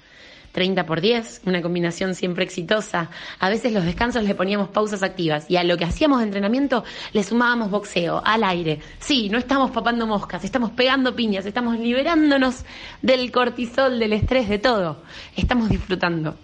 S13: 30 por 10, una combinación siempre exitosa. A veces los descansos le poníamos pausas activas y a lo que hacíamos de entrenamiento le sumábamos boxeo, al aire. Sí, no estamos papando moscas, estamos pegando piñas, estamos liberándonos del cortisol, del estrés, de todo. Estamos disfrutando.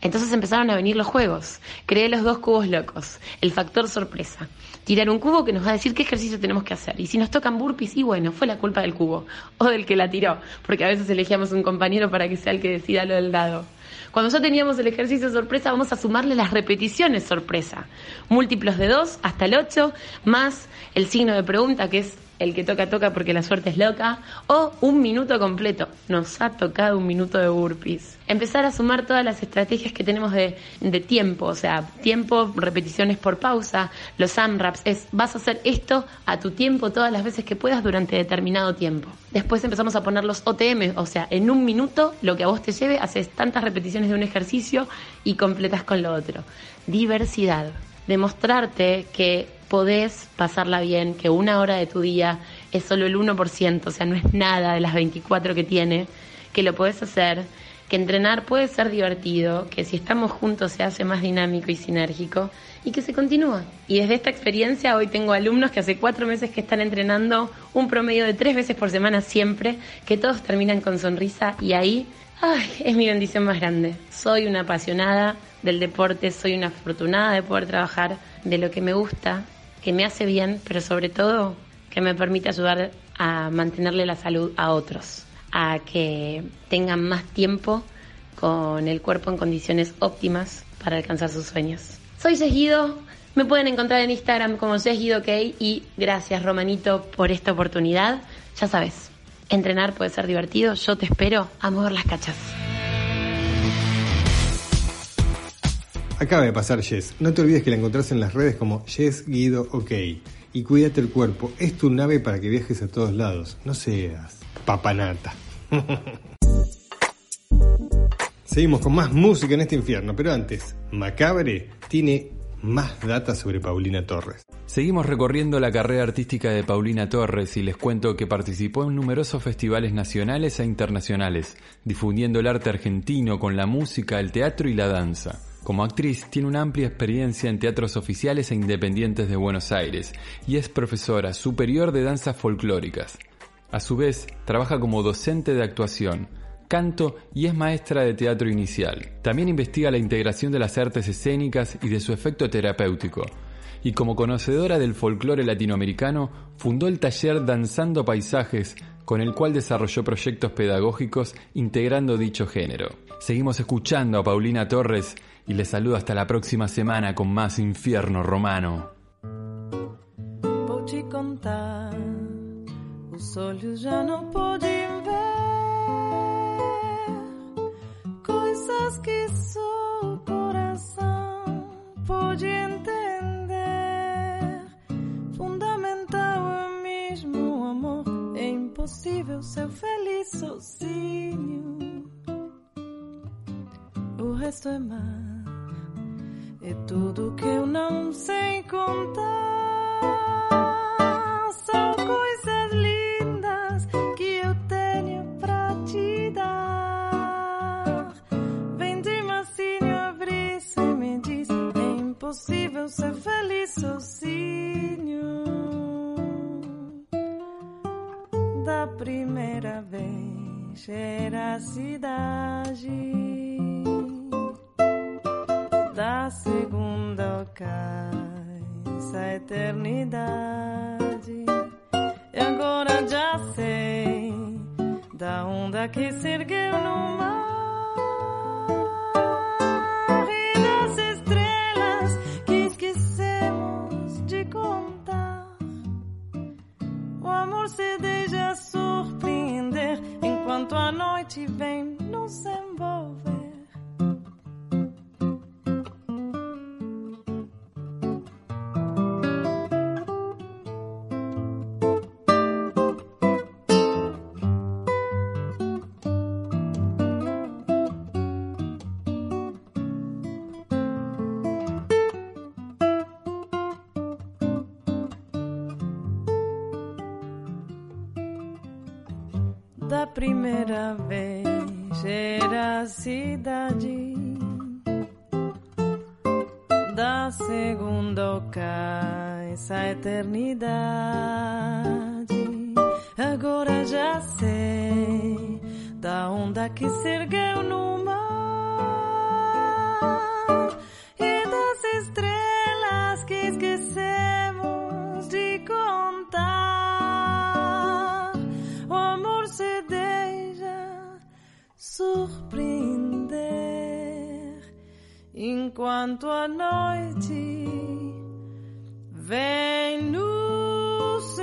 S13: Entonces empezaron a venir los juegos. Creé los dos cubos locos. El factor sorpresa. Tirar un cubo que nos va a decir qué ejercicio tenemos que hacer. Y si nos tocan burpees, y bueno, fue la culpa del cubo. O del que la tiró. Porque a veces elegíamos un compañero para que sea el que decida lo del dado. Cuando ya teníamos el ejercicio sorpresa, vamos a sumarle las repeticiones sorpresa. Múltiplos de 2 hasta el 8, más el signo de pregunta, que es el que toca toca porque la suerte es loca, o un minuto completo. Nos ha tocado un minuto de burpees. Empezar a sumar todas las estrategias que tenemos de, de tiempo, o sea, tiempo, repeticiones por pausa, los AMRAPs, es vas a hacer esto a tu tiempo todas las veces que puedas durante determinado tiempo. Después empezamos a poner los OTM, o sea, en un minuto lo que a vos te lleve, haces tantas repeticiones de un ejercicio y completas con lo otro. Diversidad. Demostrarte que podés pasarla bien, que una hora de tu día es solo el 1%, o sea, no es nada de las 24 que tiene, que lo podés hacer, que entrenar puede ser divertido, que si estamos juntos se hace más dinámico y sinérgico y que se continúa. Y desde esta experiencia hoy tengo alumnos que hace cuatro meses que están entrenando un promedio de tres veces por semana siempre, que todos terminan con sonrisa y ahí ay, es mi bendición más grande. Soy una apasionada del deporte, soy una afortunada de poder trabajar de lo que me gusta, que me hace bien, pero sobre todo que me permite ayudar a mantenerle la salud a otros, a que tengan más tiempo con el cuerpo en condiciones óptimas para alcanzar sus sueños. Soy Seguido, me pueden encontrar en Instagram como Seguido y gracias Romanito por esta oportunidad. Ya sabes, entrenar puede ser divertido, yo te espero a mover las cachas.
S2: Acaba de pasar Jess. No te olvides que la encontrás en las redes como Jess Guido OK. Y cuídate el cuerpo. Es tu nave para que viajes a todos lados. No seas papanata. *laughs* Seguimos con más música en este infierno, pero antes, Macabre tiene más data sobre Paulina Torres.
S7: Seguimos recorriendo la carrera artística de Paulina Torres y les cuento que participó en numerosos festivales nacionales e internacionales, difundiendo el arte argentino con la música, el teatro y la danza. Como actriz tiene una amplia experiencia en teatros oficiales e independientes de Buenos Aires y es profesora superior de danzas folclóricas. A su vez, trabaja como docente de actuación, canto y es maestra de teatro inicial. También investiga la integración de las artes escénicas y de su efecto terapéutico. Y como conocedora del folclore latinoamericano, fundó el taller Danzando Paisajes, con el cual desarrolló proyectos pedagógicos integrando dicho género. Seguimos escuchando a Paulina Torres y les saludo hasta la próxima semana con más Infierno Romano.
S8: Vou te contar, os olhos já não podem ver coisas que só o coração pode entender. Fundamental é mesmo amor, é impossível ser feliz sozinho. O resto é mar. É tudo enquanto a noite vem nos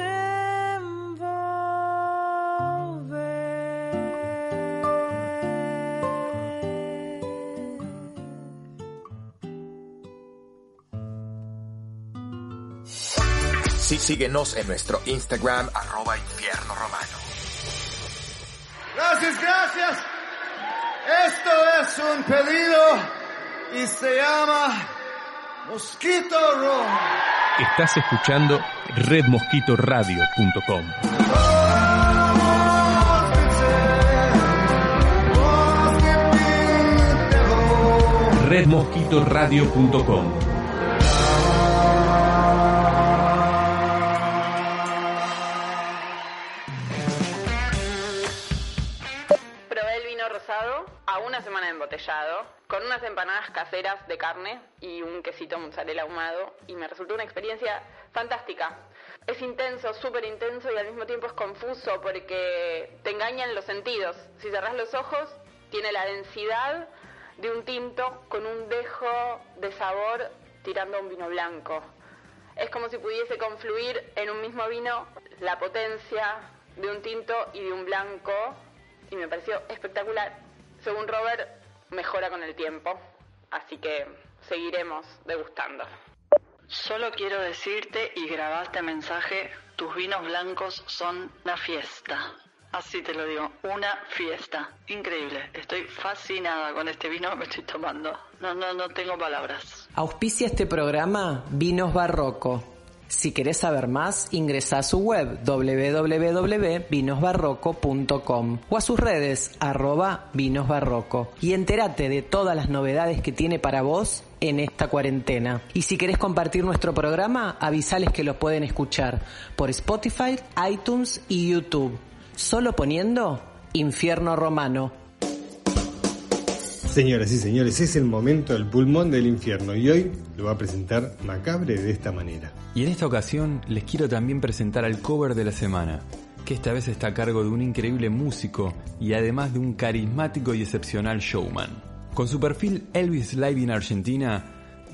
S1: Sí, síguenos en nuestro Instagram, arroba infierno romano.
S14: Gracias, gracias. Esto es un pedido y se llama Mosquito Room.
S10: Estás escuchando redmosquitoradio.com. redmosquitoradio.com
S15: caseras de carne y un quesito mozzarella ahumado, y me resultó una experiencia fantástica. Es intenso, súper intenso y al mismo tiempo es confuso porque te engañan los sentidos. Si cerrás los ojos, tiene la densidad de un tinto con un dejo de sabor tirando a un vino blanco. Es como si pudiese confluir en un mismo vino la potencia de un tinto y de un blanco y me pareció espectacular. Según Robert, mejora con el tiempo, así que seguiremos degustando.
S16: Solo quiero decirte y grabar este mensaje, tus vinos blancos son una fiesta. Así te lo digo, una fiesta. Increíble. Estoy fascinada con este vino que me estoy tomando. No, no, no tengo palabras.
S9: Auspicia este programa Vinos Barroco. Si querés saber más, ingresa a su web www.vinosbarroco.com o a sus redes arroba vinosbarroco y entérate de todas las novedades que tiene para vos en esta cuarentena. Y si querés compartir nuestro programa, avisales que lo pueden escuchar por Spotify, iTunes y YouTube. Solo poniendo Infierno Romano.
S2: Señoras y señores, es el momento del pulmón del infierno y hoy lo va a presentar Macabre de esta manera.
S7: Y en esta ocasión les quiero también presentar al cover de la semana, que esta vez está a cargo de un increíble músico y además de un carismático y excepcional showman. Con su perfil Elvis Live in Argentina,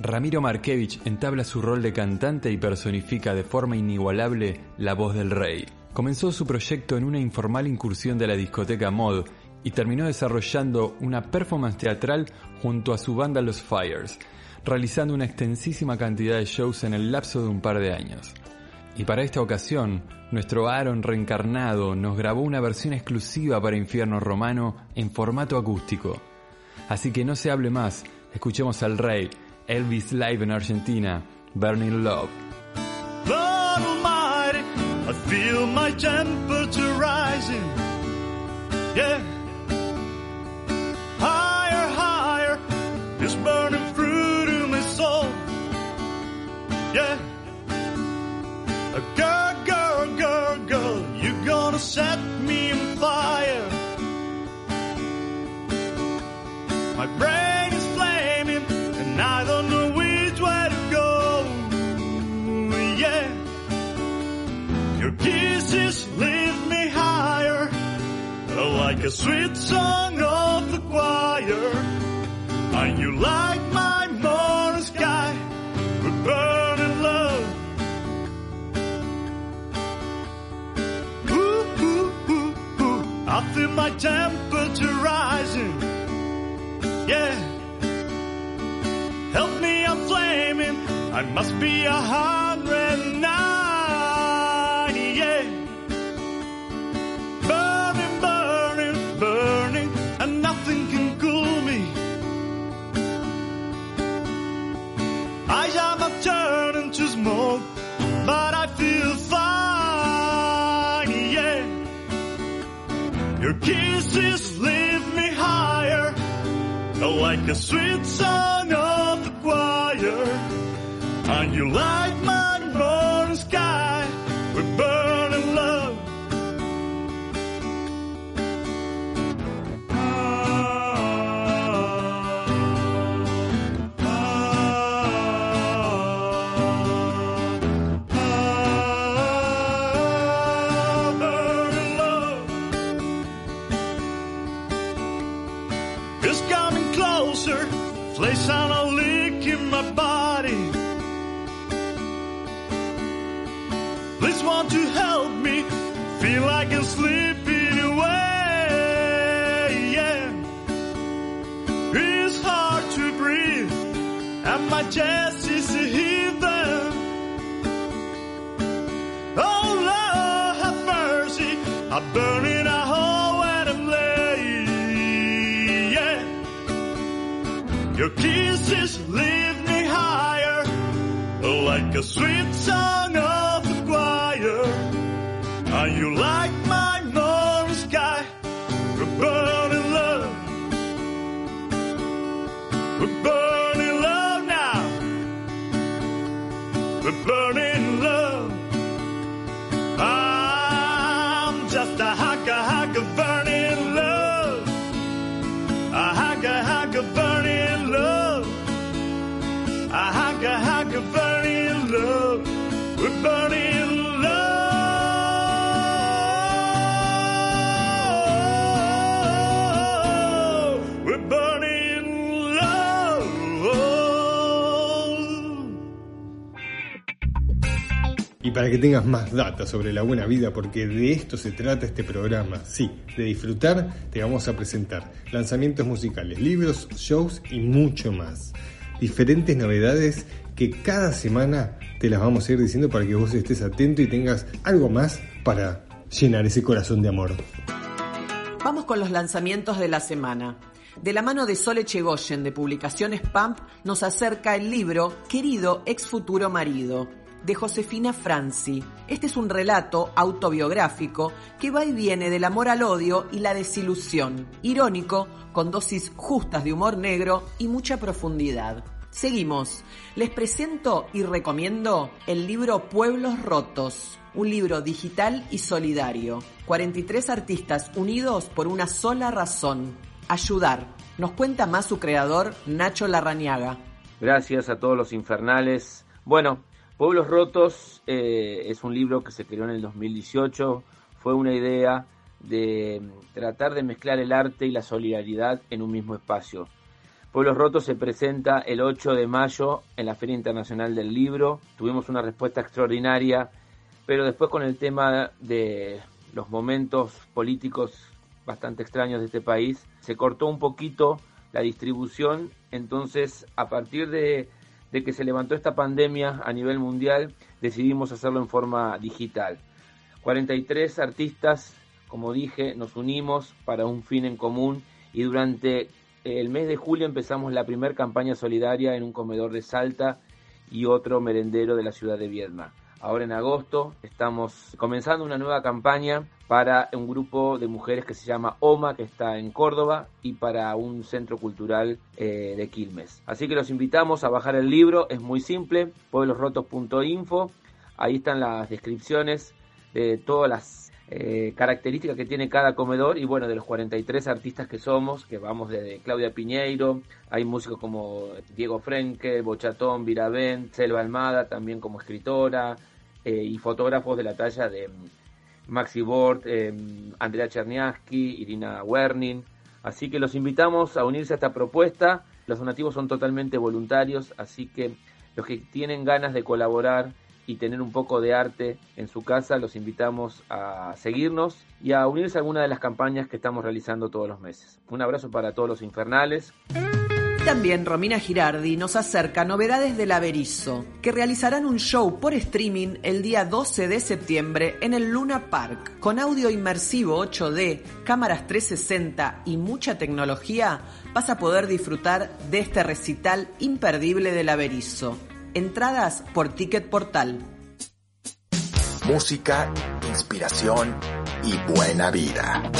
S7: Ramiro Markevich entabla su rol de cantante y personifica de forma inigualable la voz del rey. Comenzó su proyecto en una informal incursión de la discoteca Mod y terminó desarrollando una performance teatral junto a su banda Los Fires, realizando una extensísima cantidad de shows en el lapso de un par de años. Y para esta ocasión, nuestro Aaron reencarnado nos grabó una versión exclusiva para Infierno Romano en formato acústico. Así que no se hable más, escuchemos al rey, Elvis Live en Argentina, Burning Love.
S17: Yeah. A girl, girl, girl, girl, you gonna set me on fire. My brain is flaming, and I don't know which way to go. Yeah. Your kisses lift me higher, like a sweet song of the choir. And you like my morning sky I must be a hundred and ninety. Yeah. Burning, burning, burning, and nothing can cool me. I am not turning to smoke, but I feel fine. Yeah. Your kisses lift me higher, like a sweet song you lie. Your kisses lift me higher, like a sweet song of the choir. Are you like my morning sky? We're burning love. We're burning
S2: love now. We're burning love. I'm just a haka haka burn. Para que tengas más data sobre la buena vida, porque de esto se trata este programa, sí, de disfrutar, te vamos a presentar lanzamientos musicales, libros, shows y mucho más. Diferentes novedades que cada semana te las vamos a ir diciendo para que vos estés atento y tengas algo más para llenar ese corazón de amor.
S5: Vamos con los lanzamientos de la semana. De la mano de Sole Chegoyen de Publicaciones PAMP nos acerca el libro Querido ex futuro marido de Josefina Franci. Este es un relato autobiográfico que va y viene del amor al odio y la desilusión, irónico, con dosis justas de humor negro y mucha profundidad. Seguimos. Les presento y recomiendo el libro Pueblos Rotos, un libro digital y solidario. 43 artistas unidos por una sola razón, ayudar. Nos cuenta más su creador, Nacho Larrañaga.
S6: Gracias a todos los infernales. Bueno, Pueblos Rotos eh, es un libro que se creó en el 2018. Fue una idea de tratar de mezclar el arte y la solidaridad en un mismo espacio. Pueblos Rotos se presenta el 8 de mayo en la Feria Internacional del Libro. Tuvimos una respuesta extraordinaria, pero después con el tema de los momentos políticos bastante extraños de este país, se cortó un poquito la distribución. Entonces, a partir de de que se levantó esta pandemia a nivel mundial, decidimos hacerlo en forma digital. 43 artistas, como dije, nos unimos para un fin en común y durante el mes de julio empezamos la primera campaña solidaria en un comedor de Salta y otro merendero de la ciudad de Viedma. Ahora en agosto estamos comenzando una nueva campaña para un grupo de mujeres que se llama OMA, que está en Córdoba, y para un centro cultural eh, de Quilmes. Así que los invitamos a bajar el libro, es muy simple, pueblosrotos.info, ahí están las descripciones de todas las eh, características que tiene cada comedor y bueno, de los 43 artistas que somos, que vamos desde Claudia Piñeiro, hay músicos como Diego Frenke, Bochatón, Viravent, Selva Almada, también como escritora, eh, y fotógrafos de la talla de mm, Maxi Bort, eh, Andrea Cherniaski, Irina Wernin. Así que los invitamos a unirse a esta propuesta. Los donativos son totalmente voluntarios, así que los que tienen ganas de colaborar y tener un poco de arte en su casa, los invitamos a seguirnos y a unirse a alguna de las campañas que estamos realizando todos los meses. Un abrazo para todos los infernales.
S5: También Romina Girardi nos acerca novedades del Averizo, que realizarán un show por streaming el día 12 de septiembre en el Luna Park. Con audio inmersivo 8D, cámaras 360 y mucha tecnología, vas a poder disfrutar de este recital imperdible del Averizo. Entradas por Ticket Portal.
S1: Música, inspiración y buena vida.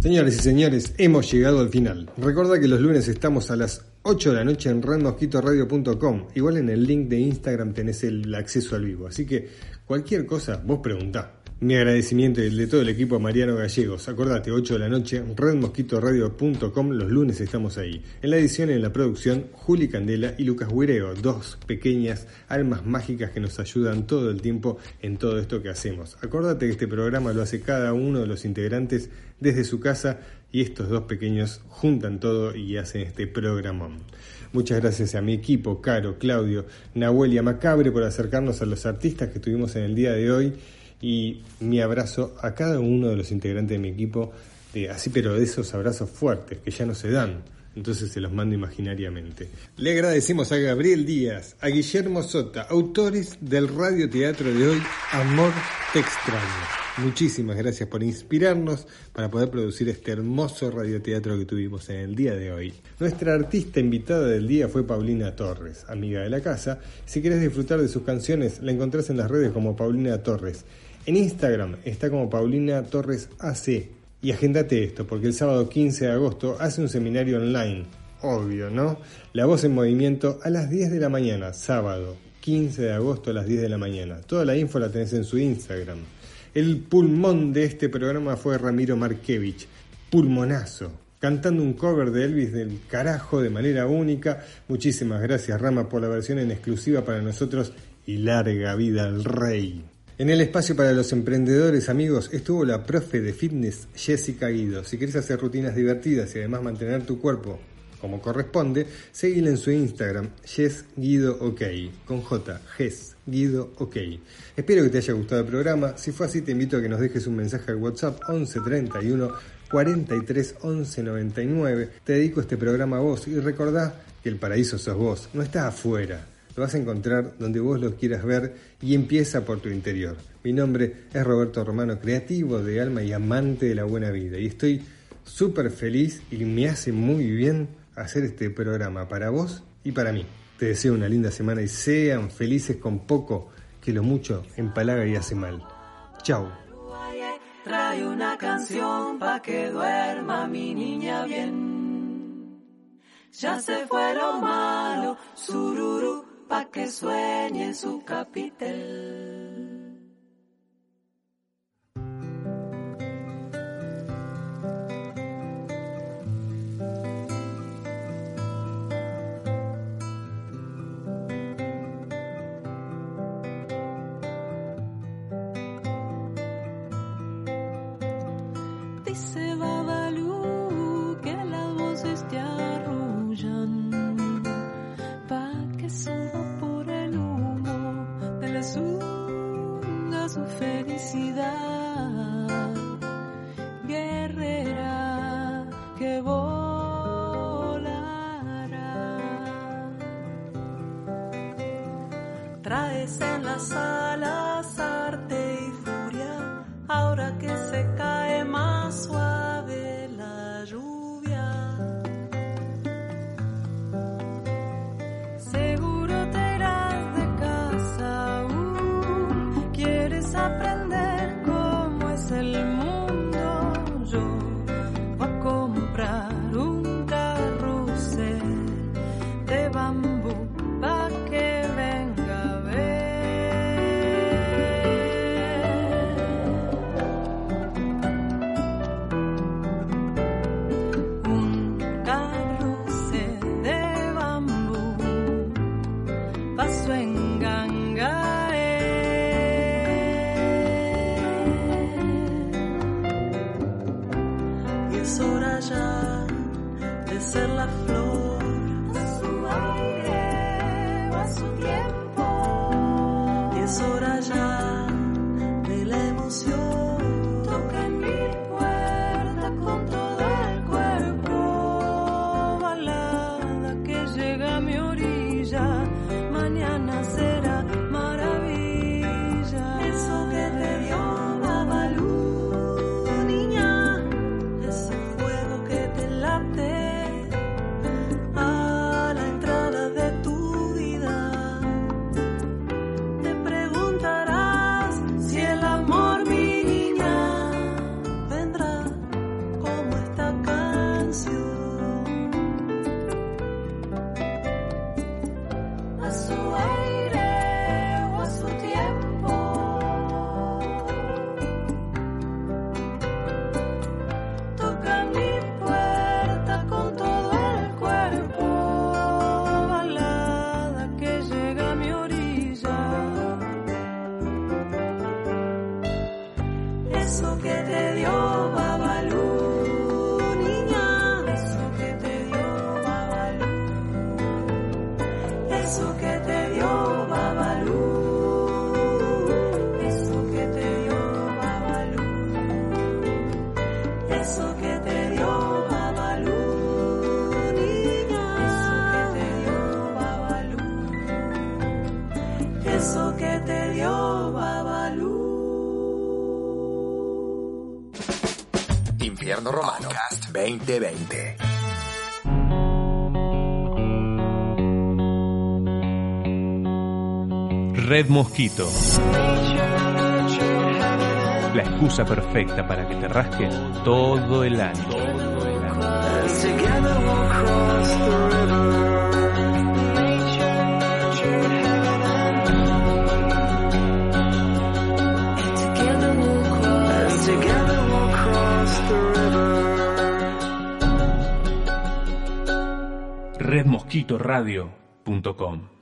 S2: Señores y señores, hemos llegado al final. Recuerda que los lunes estamos a las 8 de la noche en redmosquitoradio.com. Igual en el link de Instagram tenés el acceso al vivo. Así que cualquier cosa, vos preguntá. Mi agradecimiento y el de todo el equipo a Mariano Gallegos. Acordate, 8 de la noche, redmosquitoradio.com, los lunes estamos ahí. En la edición y en la producción, Juli Candela y Lucas Guireo, dos pequeñas almas mágicas que nos ayudan todo el tiempo en todo esto que hacemos. Acordate que este programa lo hace cada uno de los integrantes desde su casa y estos dos pequeños juntan todo y hacen este programón. Muchas gracias a mi equipo, Caro, Claudio, Nahuel y a Macabre por acercarnos a los artistas que tuvimos en el día de hoy y mi abrazo a cada uno de los integrantes de mi equipo, de, así pero de esos abrazos fuertes que ya no se dan, entonces se los mando imaginariamente. Le agradecemos a Gabriel Díaz, a Guillermo Sota, autores del radioteatro de hoy, Amor te extraño. Muchísimas gracias por inspirarnos para poder producir este hermoso radioteatro que tuvimos en el día de hoy. Nuestra artista invitada del día fue Paulina Torres, amiga de la casa. Si quieres disfrutar de sus canciones, la encontrás en las redes como Paulina Torres. En Instagram está como Paulina Torres AC. Y agéndate esto, porque el sábado 15 de agosto hace un seminario online. Obvio, ¿no? La voz en movimiento a las 10 de la mañana, sábado 15 de agosto a las 10 de la mañana. Toda la info la tenés en su Instagram. El pulmón de este programa fue Ramiro Markevich, pulmonazo, cantando un cover de Elvis del carajo de manera única. Muchísimas gracias Rama por la versión en exclusiva para nosotros y larga vida al rey. En el espacio para los emprendedores, amigos, estuvo la profe de fitness Jessica Guido. Si quieres hacer rutinas divertidas y además mantener tu cuerpo como corresponde, seguile en su Instagram, Guido OK, con J, Yes Guido OK. Espero que te haya gustado el programa. Si fue así, te invito a que nos dejes un mensaje al WhatsApp 1131 43 11 99. Te dedico este programa a vos y recordá que el paraíso sos vos, no está afuera. Lo vas a encontrar donde vos lo quieras ver y empieza por tu interior. Mi nombre es Roberto Romano, creativo de alma y amante de la buena vida. Y estoy súper feliz y me hace muy bien hacer este programa para vos y para mí. Te deseo una linda semana y sean felices con poco, que lo mucho empalaga y hace mal. Chao.
S8: Pa' que sueñe su capitel.
S1: 2020.
S10: Red Mosquito. La excusa perfecta para que te rasques todo el año. redmosquitoradio.com